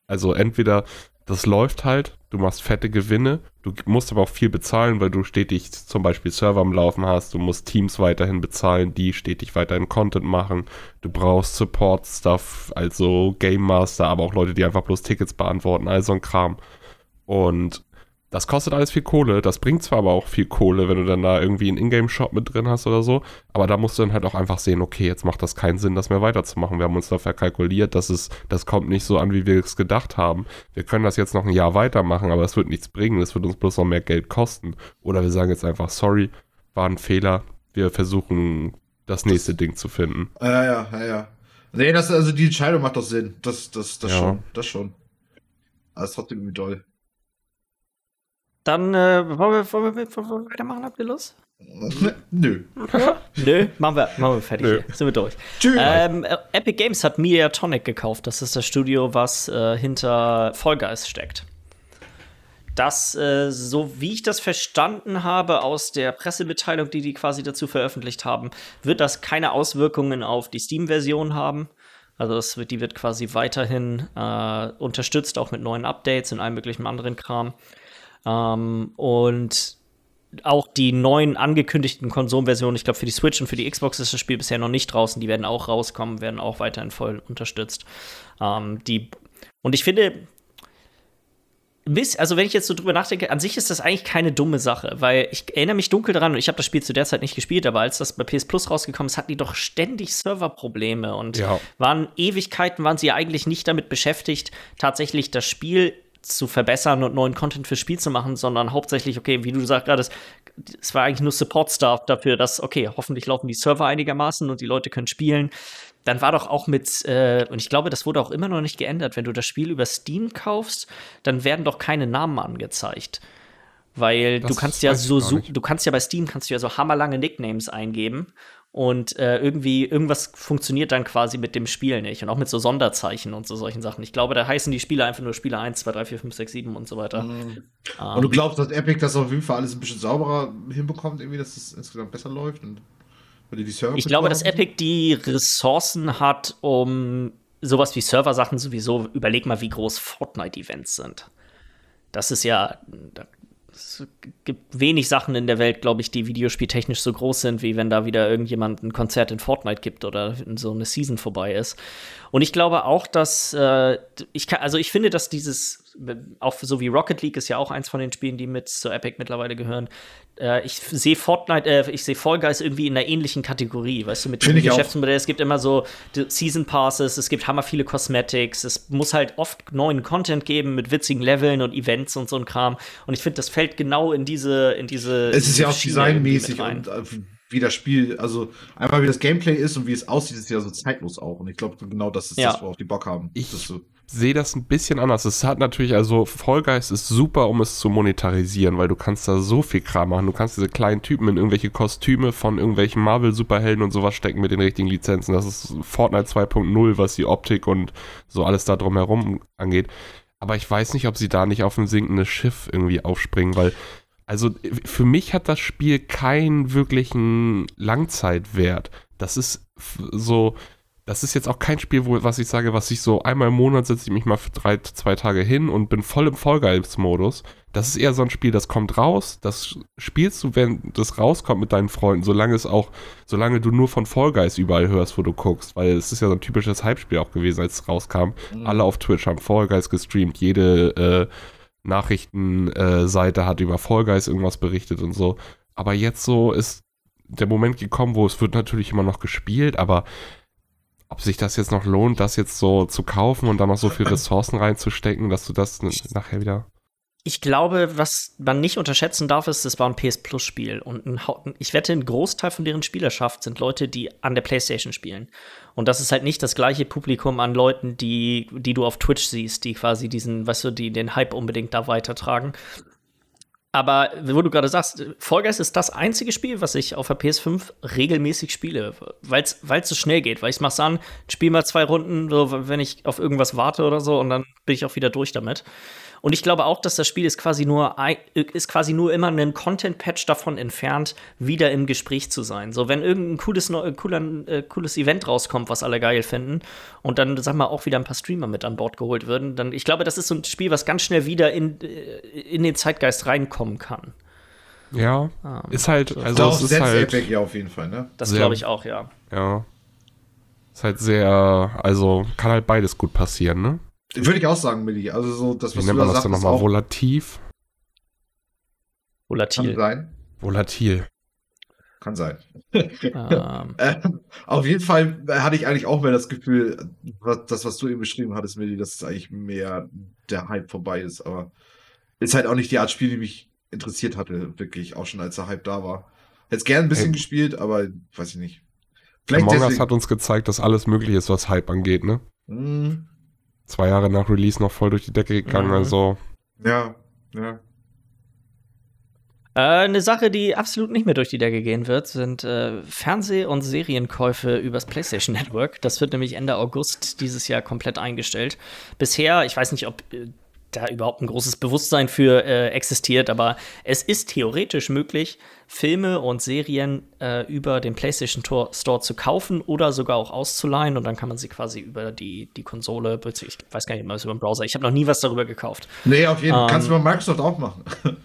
Also entweder das läuft halt, du machst fette Gewinne, du musst aber auch viel bezahlen, weil du stetig zum Beispiel Server am Laufen hast, du musst Teams weiterhin bezahlen, die stetig weiterhin Content machen, du brauchst Support-Stuff, also Game Master, aber auch Leute, die einfach bloß Tickets beantworten, all so ein Kram. Und das kostet alles viel Kohle, das bringt zwar aber auch viel Kohle, wenn du dann da irgendwie einen Ingame-Shop mit drin hast oder so, aber da musst du dann halt auch einfach sehen, okay, jetzt macht das keinen Sinn, das mehr weiterzumachen. Wir haben uns dafür kalkuliert, dass es, das kommt nicht so an, wie wir es gedacht haben. Wir können das jetzt noch ein Jahr weitermachen, aber es wird nichts bringen, es wird uns bloß noch mehr Geld kosten. Oder wir sagen jetzt einfach, sorry, war ein Fehler, wir versuchen das nächste das, Ding zu finden. Ja, ja, ja, ja. Nee, das, also die Entscheidung macht doch Sinn. Das, das, das ja. schon, das schon. Aber es ist trotzdem irgendwie toll. Dann äh, wollen, wir, wollen, wir, wollen wir weitermachen, habt ihr Lust? Nö. Nö, machen wir, machen wir fertig. Nö. Sind wir durch. Tschüss. Ähm, äh, Epic Games hat Mediatonic gekauft. Das ist das Studio, was äh, hinter Fall Guys steckt. Das, äh, so wie ich das verstanden habe aus der Pressemitteilung, die die quasi dazu veröffentlicht haben, wird das keine Auswirkungen auf die Steam-Version haben. Also das wird, die wird quasi weiterhin äh, unterstützt, auch mit neuen Updates und allem möglichen anderen Kram. Ähm, und auch die neuen angekündigten Konsolenversionen, ich glaube für die Switch und für die Xbox ist das Spiel bisher noch nicht draußen, die werden auch rauskommen, werden auch weiterhin voll unterstützt. Ähm, die, und ich finde, also wenn ich jetzt so drüber nachdenke, an sich ist das eigentlich keine dumme Sache, weil ich erinnere mich dunkel daran und ich habe das Spiel zu der Zeit nicht gespielt, aber als das bei PS Plus rausgekommen ist, hatten die doch ständig Serverprobleme und ja. waren Ewigkeiten, waren sie eigentlich nicht damit beschäftigt, tatsächlich das Spiel zu verbessern und neuen Content fürs Spiel zu machen, sondern hauptsächlich, okay, wie du sagst gerade, es war eigentlich nur Support-Staff dafür, dass, okay, hoffentlich laufen die Server einigermaßen und die Leute können spielen. Dann war doch auch mit, äh, und ich glaube, das wurde auch immer noch nicht geändert, wenn du das Spiel über Steam kaufst, dann werden doch keine Namen angezeigt. Weil das du kannst ja so, so du kannst ja bei Steam kannst du ja so hammerlange Nicknames eingeben und äh, irgendwie, irgendwas funktioniert dann quasi mit dem Spiel nicht. Und auch mit so Sonderzeichen und so solchen Sachen. Ich glaube, da heißen die Spieler einfach nur Spieler 1, 2, 3, 4, 5, 6, 7 und so weiter. Mhm. Um, und du glaubst, dass Epic das auf jeden Fall alles ein bisschen sauberer hinbekommt, irgendwie, dass es insgesamt besser läuft? Und weil die Server ich glaube, dass Epic die Ressourcen hat, um sowas wie Serversachen sowieso, überleg mal, wie groß Fortnite-Events sind. Das ist ja, da es gibt wenig Sachen in der Welt, glaube ich, die videospieltechnisch so groß sind, wie wenn da wieder irgendjemand ein Konzert in Fortnite gibt oder so eine Season vorbei ist. Und ich glaube auch, dass äh, ich kann, also ich finde, dass dieses auch so wie Rocket League ist ja auch eins von den Spielen, die mit zu Epic mittlerweile gehören. Äh, ich sehe Fortnite, äh, ich sehe Fall Guys irgendwie in einer ähnlichen Kategorie, weißt du, mit dem Geschäftsmodell. Es gibt immer so Season Passes, es gibt hammer viele Cosmetics, es muss halt oft neuen Content geben mit witzigen Leveln und Events und so ein Kram. Und ich finde, das fällt genau in diese, in diese. Es ist ja auch designmäßig und äh, wie das Spiel, also einfach wie das Gameplay ist und wie es aussieht, ist ja so zeitlos auch. Und ich glaube, genau das ist ja. das, worauf die Bock haben. Ich so. Sehe das ein bisschen anders. Es hat natürlich, also Vollgeist ist super, um es zu monetarisieren, weil du kannst da so viel Kram machen. Du kannst diese kleinen Typen in irgendwelche Kostüme von irgendwelchen Marvel-Superhelden und sowas stecken mit den richtigen Lizenzen. Das ist Fortnite 2.0, was die Optik und so alles da drumherum angeht. Aber ich weiß nicht, ob sie da nicht auf ein sinkendes Schiff irgendwie aufspringen, weil also für mich hat das Spiel keinen wirklichen Langzeitwert. Das ist so, das ist jetzt auch kein Spiel, wo, was ich sage, was ich so einmal im Monat setze ich mich mal für drei, zwei Tage hin und bin voll im Vollgeist-Modus. Das ist eher so ein Spiel, das kommt raus, das spielst du, wenn das rauskommt mit deinen Freunden, solange es auch, solange du nur von Vollgeist überall hörst, wo du guckst, weil es ist ja so ein typisches Hype-Spiel auch gewesen, als es rauskam. Mhm. Alle auf Twitch haben Vollgeist gestreamt, jede äh, Nachrichtenseite hat über Guys irgendwas berichtet und so. Aber jetzt so ist der Moment gekommen, wo es wird natürlich immer noch gespielt, aber ob sich das jetzt noch lohnt, das jetzt so zu kaufen und dann noch so viel Ressourcen reinzustecken, dass du das nachher wieder ich glaube, was man nicht unterschätzen darf, ist, es war ein PS Plus Spiel. Und ein, ich wette, ein Großteil von deren Spielerschaft sind Leute, die an der PlayStation spielen. Und das ist halt nicht das gleiche Publikum an Leuten, die, die du auf Twitch siehst, die quasi diesen, weißt du, die den Hype unbedingt da weitertragen. Aber wo du gerade sagst, Fall Guys ist das einzige Spiel, was ich auf der PS5 regelmäßig spiele, weil es so schnell geht. Weil ich mach's an, spiele mal zwei Runden, so, wenn ich auf irgendwas warte oder so, und dann bin ich auch wieder durch damit. Und ich glaube auch, dass das Spiel ist quasi nur, ist quasi nur immer ein Content-Patch davon entfernt, wieder im Gespräch zu sein. So, wenn irgendein cooles, cooler, äh, cooles Event rauskommt, was alle geil finden, und dann, sag mal, auch wieder ein paar Streamer mit an Bord geholt würden, dann, ich glaube, das ist so ein Spiel, was ganz schnell wieder in, äh, in den Zeitgeist reinkommen kann. Ja, ah, ist halt, also das ist halt, ja, auf jeden Fall, ne? Das glaube ich auch, ja. Ja. Ist halt sehr, also kann halt beides gut passieren, ne? Würde ich auch sagen, Milli. Also so das, was Wie nennt man das dann nochmal? Volativ? Volatil. Kann sein. Volatil. Kann sein. Ähm, Ähm, auf jeden Fall hatte ich eigentlich auch mehr das Gefühl, was, das, was du eben beschrieben hattest, Milli, dass es eigentlich mehr der Hype vorbei ist. Aber ist halt auch nicht die Art Spiel, die mich interessiert hatte, wirklich, auch schon als der Hype da war. Hätte es gern ein bisschen Hey. gespielt, aber weiß ich nicht. Vielleicht Among Us hat uns gezeigt, dass alles möglich ist, was Hype angeht, ne? Hm, Zwei Jahre nach Release noch voll durch die Decke gegangen, Mhm. also ja, ja. Äh, eine Sache, die absolut nicht mehr durch die Decke gehen wird, sind äh, Fernseh- und Serienkäufe übers PlayStation Network. Das wird nämlich Ende August dieses Jahr komplett eingestellt. Bisher, ich weiß nicht, ob äh, da überhaupt ein großes Bewusstsein für äh, existiert, aber es ist theoretisch möglich, Filme und Serien äh, über den PlayStation Tor Store zu kaufen oder sogar auch auszuleihen und dann kann man sie quasi über die, die Konsole, ich weiß gar nicht mal, über den Browser. Ich habe noch nie was darüber gekauft. Nee, auf jeden Fall. Ähm, Kannst du bei Microsoft auch machen.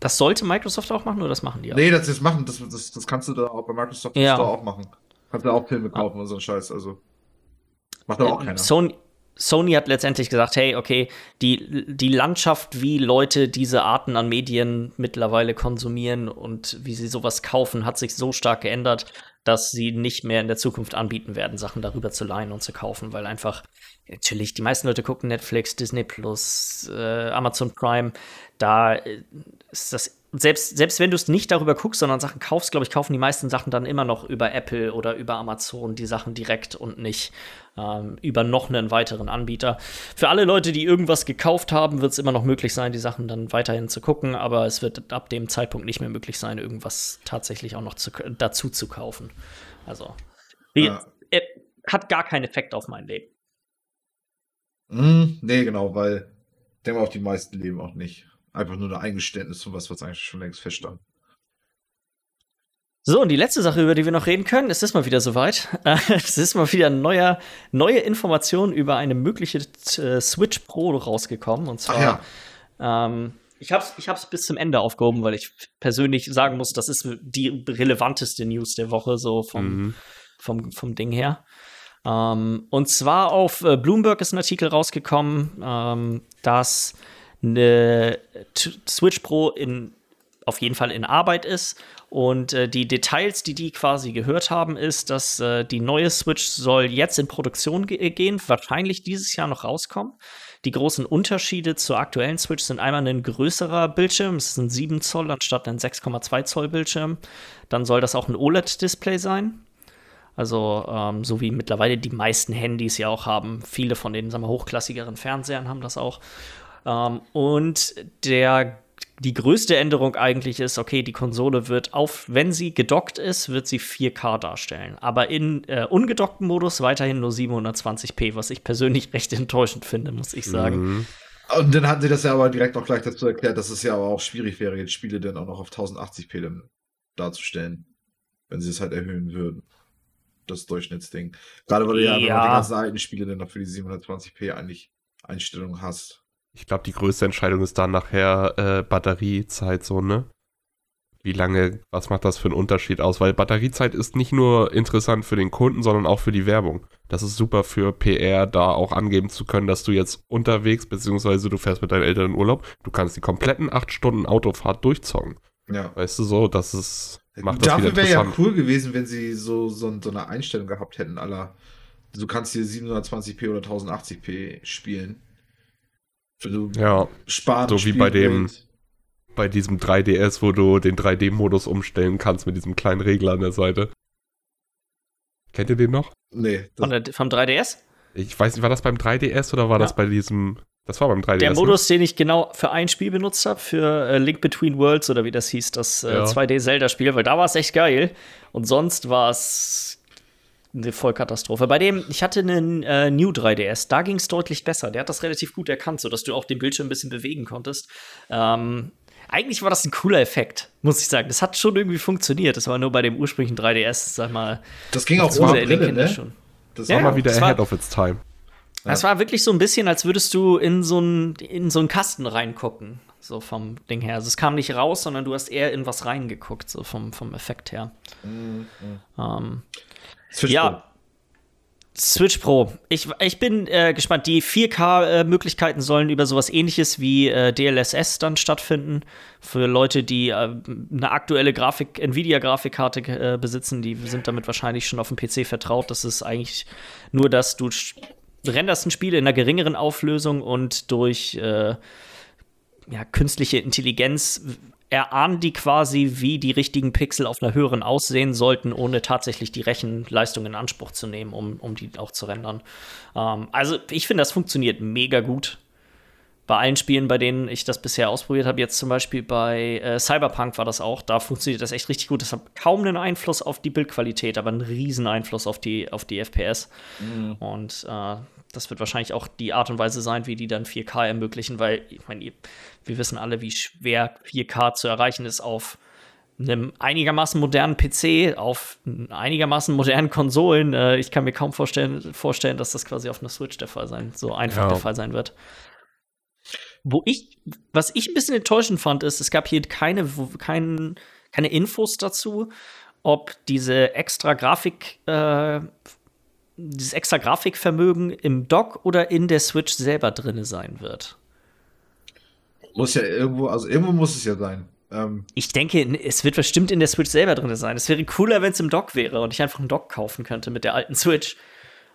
Das sollte Microsoft auch machen oder das machen die auch? Nee, das, das machen, das, das, das kannst du da auch bei Microsoft Ja. Store auch machen. Kannst du auch Filme kaufen und so ein Scheiß, also. Macht aber auch keiner. Sony, Sony hat letztendlich gesagt, hey, okay, die, die Landschaft, wie Leute diese Arten an Medien mittlerweile konsumieren und wie sie sowas kaufen, hat sich so stark geändert, dass sie nicht mehr in der Zukunft anbieten werden, Sachen darüber zu leihen und zu kaufen, weil einfach natürlich die meisten Leute gucken Netflix, Disney Plus, äh, Amazon Prime, da äh, ist das selbst, selbst wenn du es nicht darüber guckst, sondern Sachen kaufst, glaube ich, kaufen die meisten Sachen dann immer noch über Apple oder über Amazon die Sachen direkt und nicht ähm, über noch einen weiteren Anbieter. Für alle Leute, die irgendwas gekauft haben, wird es immer noch möglich sein, die Sachen dann weiterhin zu gucken, aber es wird ab dem Zeitpunkt nicht mehr möglich sein, irgendwas tatsächlich auch noch zu, dazu zu kaufen. Also, Ja. äh, hat gar keinen Effekt auf mein Leben. Hm, nee, genau, weil ich denke auch die meisten leben auch nicht. Einfach nur ein Eingeständnis von was, was eigentlich schon längst feststand. So, und die letzte Sache, über die wir noch reden können, es ist mal wieder soweit. Es ist mal wieder neuer, neue Informationen über eine mögliche äh, Switch Pro rausgekommen. Und zwar, Ach ähm, ich habe es ich hab's bis zum Ende aufgehoben, weil ich persönlich sagen muss, das ist die relevanteste News der Woche, so vom, Mhm. vom, vom Ding her. Ähm, und zwar auf äh, Bloomberg ist ein Artikel rausgekommen, ähm, dass eine Switch Pro in, auf jeden Fall in Arbeit ist. Und äh, die Details, die die quasi gehört haben, ist, dass äh, die neue Switch soll jetzt in Produktion ge gehen, wahrscheinlich dieses Jahr noch rauskommen. Die großen Unterschiede zur aktuellen Switch sind einmal ein größerer Bildschirm, es ist ein 7 Zoll anstatt ein 6,2 Zoll Bildschirm. Dann soll das auch ein OLED-Display sein. Also, ähm, so wie mittlerweile die meisten Handys ja auch haben. Viele von den sagen wir, hochklassigeren Fernsehern haben das auch. Ähm, und der, die größte Änderung eigentlich ist, okay, die Konsole wird auf, wenn sie gedockt ist, wird sie 4K darstellen. Aber in äh, ungedocktem Modus weiterhin nur 720p, was ich persönlich recht enttäuschend finde, muss ich sagen. Mhm. Und dann hatten sie das ja aber direkt auch gleich dazu erklärt, dass es ja aber auch schwierig wäre, jetzt Spiele dann auch noch auf 1080p dann darzustellen, wenn sie es halt erhöhen würden. Das Durchschnittsding. Gerade weil du ja, Ja. die ganzen alten Spiele dann noch für die 720p eigentlich Einstellung hast. Ich glaube, die größte Entscheidung ist dann nachher äh, Batteriezeit so, ne? Wie lange, was macht das für einen Unterschied aus? Weil Batteriezeit ist nicht nur interessant für den Kunden, sondern auch für die Werbung. Das ist super für PR, da auch angeben zu können, dass du jetzt unterwegs, beziehungsweise du fährst mit deinen Eltern in Urlaub, du kannst die kompletten acht Stunden Autofahrt durchzocken. Ja. Weißt du so, das ist, macht Dafür wäre ja cool gewesen, wenn sie so, so, so eine Einstellung gehabt hätten, aller. Du kannst hier 720p oder 1080p spielen. Du Ja, sparen so wie bei dem- bei diesem 3DS, wo du den 3D-Modus umstellen kannst mit diesem kleinen Regler an der Seite. Kennt ihr den noch? Nee, Von der, vom 3DS? Ich weiß nicht, war das beim 3DS oder war Ja. das bei diesem. Das war beim 3DS. Der ne? Modus, den ich genau für ein Spiel benutzt habe, für äh, Link Between Worlds oder wie das hieß, das äh, Ja. 2D-Zelda-Spiel, weil da war es echt geil. Und sonst war es eine Vollkatastrophe. Bei dem, ich hatte einen äh, New 3DS, da ging es deutlich besser. Der hat das relativ gut erkannt, sodass du auch den Bildschirm ein bisschen bewegen konntest. Ähm, eigentlich war das ein cooler Effekt, muss ich sagen. Das hat schon irgendwie funktioniert. Das war nur bei dem ursprünglichen 3DS, sag mal, das ging auch zu ohne Brille, ne? schon. Das Ja, war mal wieder das war- ahead of its time. Das war wirklich so ein bisschen, als würdest du in so einen in so einen Kasten reingucken, so vom Ding her. Also es kam nicht raus, sondern du hast eher in was reingeguckt, so vom, vom Effekt her. Mhm, Ähm, Ich ja. gut. Switch Pro. Ich, ich bin äh, gespannt. Die 4K-Möglichkeiten äh, sollen über sowas ähnliches wie äh, DLSS dann stattfinden. Für Leute, die äh, eine aktuelle Grafik, Nvidia-Grafikkarte äh, besitzen, die sind damit wahrscheinlich schon auf dem PC vertraut. Das ist eigentlich nur, dass du renderst ein Spiel in einer geringeren Auflösung und durch äh, ja, künstliche Intelligenz erahnen die quasi, wie die richtigen Pixel auf einer höheren aussehen sollten, ohne tatsächlich die Rechenleistung in Anspruch zu nehmen, um, um die auch zu rendern. Ähm, also ich finde, das funktioniert mega gut. Bei allen Spielen, bei denen ich das bisher ausprobiert habe, jetzt zum Beispiel bei äh, Cyberpunk war das auch, da funktioniert das echt richtig gut. Das hat kaum einen Einfluss auf die Bildqualität, aber einen riesen Einfluss auf die, auf die FPS. Mhm. Und äh, das wird wahrscheinlich auch die Art und Weise sein, wie die dann 4K ermöglichen, weil ich meine, wir wissen alle, wie schwer 4K zu erreichen ist auf einem einigermaßen modernen PC, auf einigermaßen modernen Konsolen. Äh, ich kann mir kaum vorstellen, vorstellen, dass das quasi auf einer Switch der Fall sein, so einfach ja. der Fall sein wird. Wo ich, was ich ein bisschen enttäuschend fand, ist, es gab hier keine, kein, keine Infos dazu, ob diese extra Grafik äh, dieses extra Grafikvermögen im Dock oder in der Switch selber drin sein wird. Muss ja irgendwo, also irgendwo muss es ja sein. Ähm ich denke, es wird bestimmt in der Switch selber drin sein. Es wäre cooler, wenn es im Dock wäre und ich einfach einen Dock kaufen könnte mit der alten Switch.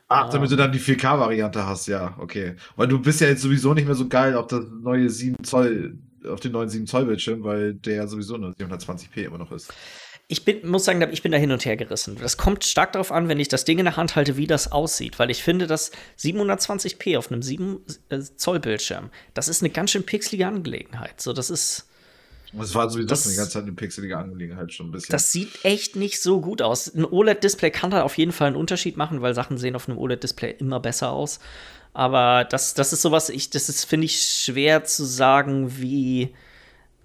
Ach, damit du dann die 4K-Variante hast, ja, okay. Weil du bist ja jetzt sowieso nicht mehr so geil auf das neue 7 Zoll, auf den neuen 7 Zoll Bildschirm, weil der ja sowieso nur 720p immer noch ist ich bin, muss sagen, ich bin da hin und her gerissen. Das kommt stark darauf an, wenn ich das Ding in der Hand halte, wie das aussieht. Weil ich finde, dass 720p auf einem 7 äh, Zoll Bildschirm, das ist eine ganz schön pixelige Angelegenheit. So, das ist. Es war sowieso das, die ganze Zeit eine pixelige Angelegenheit schon ein bisschen. Das sieht echt nicht so gut aus. Ein OLED-Display kann da auf jeden Fall einen Unterschied machen, weil Sachen sehen auf einem OLED-Display immer besser aus. Aber das, das ist sowas, ich, das ist, finde ich, schwer zu sagen, wie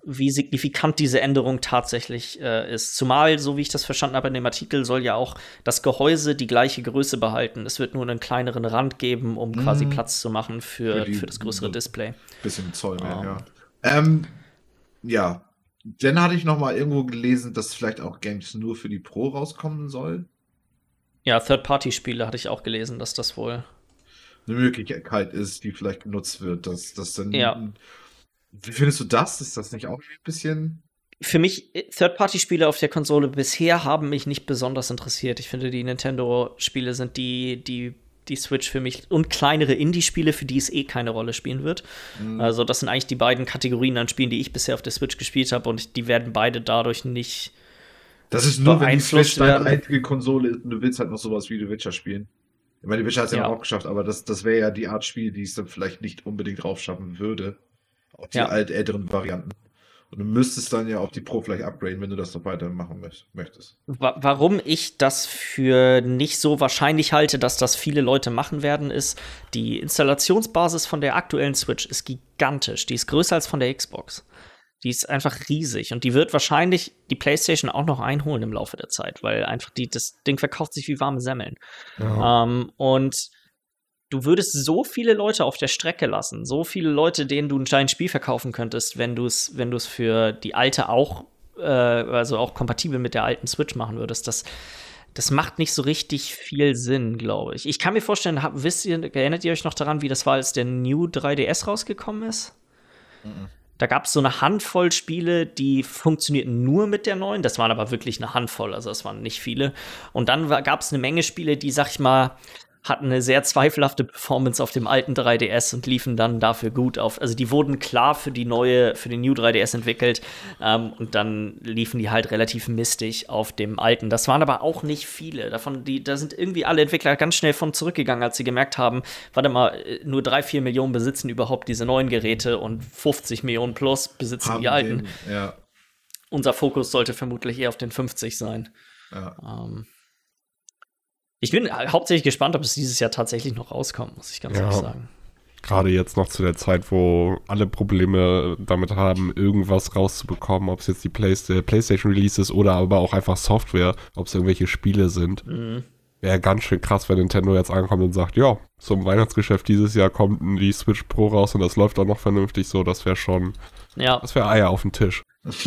wie signifikant diese Änderung tatsächlich äh, ist. Zumal, so wie ich das verstanden habe in dem Artikel, soll ja auch das Gehäuse die gleiche Größe behalten. Es wird nur einen kleineren Rand geben, um mhm. quasi Platz zu machen für, für, die, für das größere Display. Bisschen Zoll mehr, um. ja. Ähm, ja. Dann hatte ich noch mal irgendwo gelesen, dass vielleicht auch Games nur für die Pro rauskommen soll. Ja, Third-Party-Spiele hatte ich auch gelesen, dass das wohl eine Möglichkeit ist, die vielleicht genutzt wird, dass das dann ja. Wie findest du das? Ist das nicht auch ein bisschen. Für mich, äh, Third-Party-Spiele auf der Konsole bisher haben mich nicht besonders interessiert. Ich finde, die Nintendo-Spiele sind die, die, die Switch für mich und kleinere Indie-Spiele, für die es eh keine Rolle spielen wird. Mhm. Also, das sind eigentlich die beiden Kategorien an Spielen, die ich bisher auf der Switch gespielt habe und die werden beide dadurch nicht. Das ist nur, wenn die Switch deine einzige Konsole ist und du willst halt noch sowas wie The Witcher spielen. Ich meine, die Witcher hat es ja, ja auch geschafft, aber das, das wäre ja die Art Spiel, die es dann vielleicht nicht unbedingt drauf schaffen würde. Auch die ja. alt älteren Varianten. Und du müsstest dann ja auch die Pro vielleicht upgraden, wenn du das noch weitermachen möchtest. Warum ich das für nicht so wahrscheinlich halte, dass das viele Leute machen werden, ist, die Installationsbasis von der aktuellen Switch ist gigantisch. Die ist größer als von der Xbox. Die ist einfach riesig und die wird wahrscheinlich die PlayStation auch noch einholen im Laufe der Zeit, weil einfach die, das Ding verkauft sich wie warme Semmeln. Ja. Ähm, und du würdest so viele Leute auf der Strecke lassen, so viele Leute, denen du ein kleines Spiel verkaufen könntest, wenn du es, wenn du es für die alte auch, äh, also auch kompatibel mit der alten Switch machen würdest. Das, das macht nicht so richtig viel Sinn, glaube ich. Ich kann mir vorstellen, hab, wisst ihr, erinnert ihr euch noch daran, wie das war, als der New 3DS rausgekommen ist? Mhm. Da gab es so eine Handvoll Spiele, die funktionierten nur mit der neuen. Das waren aber wirklich eine Handvoll, also es waren nicht viele. Und dann gab es eine Menge Spiele, die, sag ich mal, hatten eine sehr zweifelhafte Performance auf dem alten 3DS und liefen dann dafür gut auf. Also die wurden klar für die neue, für den New 3DS entwickelt ähm, und dann liefen die halt relativ mistig auf dem alten. Das waren aber auch nicht viele. Davon, die, da sind irgendwie alle Entwickler ganz schnell von zurückgegangen, als sie gemerkt haben, warte mal, äh, nur drei, vier Millionen besitzen überhaupt diese neuen Geräte und 50 Millionen plus besitzen haben die alten. Den, ja. Unser Fokus sollte vermutlich eher auf den 50 sein. Ja. Ähm, ich bin hauptsächlich gespannt, ob es dieses Jahr tatsächlich noch rauskommt, muss ich ganz ja. ehrlich sagen. Gerade jetzt noch zu der Zeit, wo alle Probleme damit haben, irgendwas rauszubekommen, ob es jetzt die Play PlayStation Release ist oder aber auch einfach Software, ob es irgendwelche Spiele sind. Mhm. Wäre ganz schön krass, wenn Nintendo jetzt ankommt und sagt, ja, zum Weihnachtsgeschäft dieses Jahr kommt die Switch Pro raus und das läuft auch noch vernünftig so, das wäre schon, ja. das wäre Eier auf dem Tisch.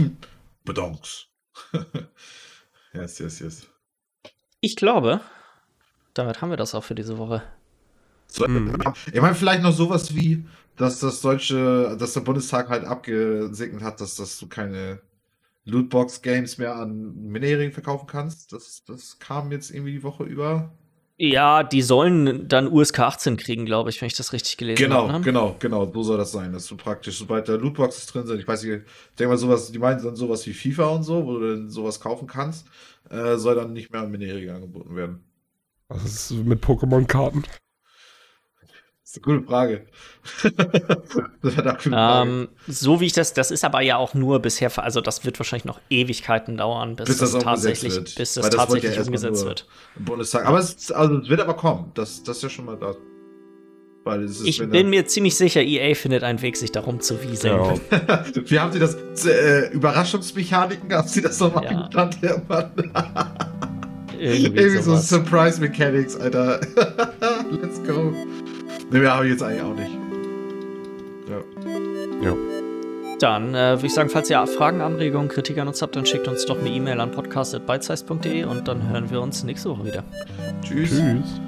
Bedonks. yes, yes, yes. Ich glaube, damit haben wir das auch für diese Woche. So, Mhm. Ich meine, vielleicht noch sowas wie, dass das deutsche, dass der Bundestag halt abgesegnet hat, dass, dass du keine Lootbox-Games mehr an Minderjährigen verkaufen kannst. Das, das kam jetzt irgendwie die Woche über. Ja, die sollen dann USK 18 kriegen, glaube ich, wenn ich das richtig gelesen Genau, habe. Ne? genau, genau. So soll das sein. Dass du praktisch, sobald da Lootboxes drin sind, ich weiß nicht, ich denke mal sowas, die meinen dann sowas wie FIFA und so, wo du dann sowas kaufen kannst, äh, soll dann nicht mehr an Minderjährige angeboten werden. Was ist mit Pokémon-Karten? Das ist eine gute Frage. das hat auch eine gute Frage. Ähm, so wie ich das, das ist aber ja auch nur bisher, ver- also das wird wahrscheinlich noch Ewigkeiten dauern, bis, Bis das das, tatsächlich, wird. bis das das tatsächlich ja umgesetzt wird. Im Bundestag. Aber es, also, es wird aber kommen. Das, das ist ja schon mal da. Weil es ist, Ich bin mir ziemlich sicher, EA findet einen Weg, sich darum zu wieseln. Ja. Wie haben Sie das? Äh, Überraschungsmechaniken? Haben Sie das nochmal Ja. genannt, Herr Mann? Irgendwie, Irgendwie so. Surprise Mechanics, Alter. Let's go. Ne, mehr habe ich jetzt eigentlich auch nicht. Ja. Dann äh, würde ich sagen, falls ihr Fragen, Anregungen, Kritik an uns habt, dann schickt uns doch eine E-Mail an podcast.bitesize.de und dann hören wir uns nächste Woche wieder. Tschüss. Tschüss.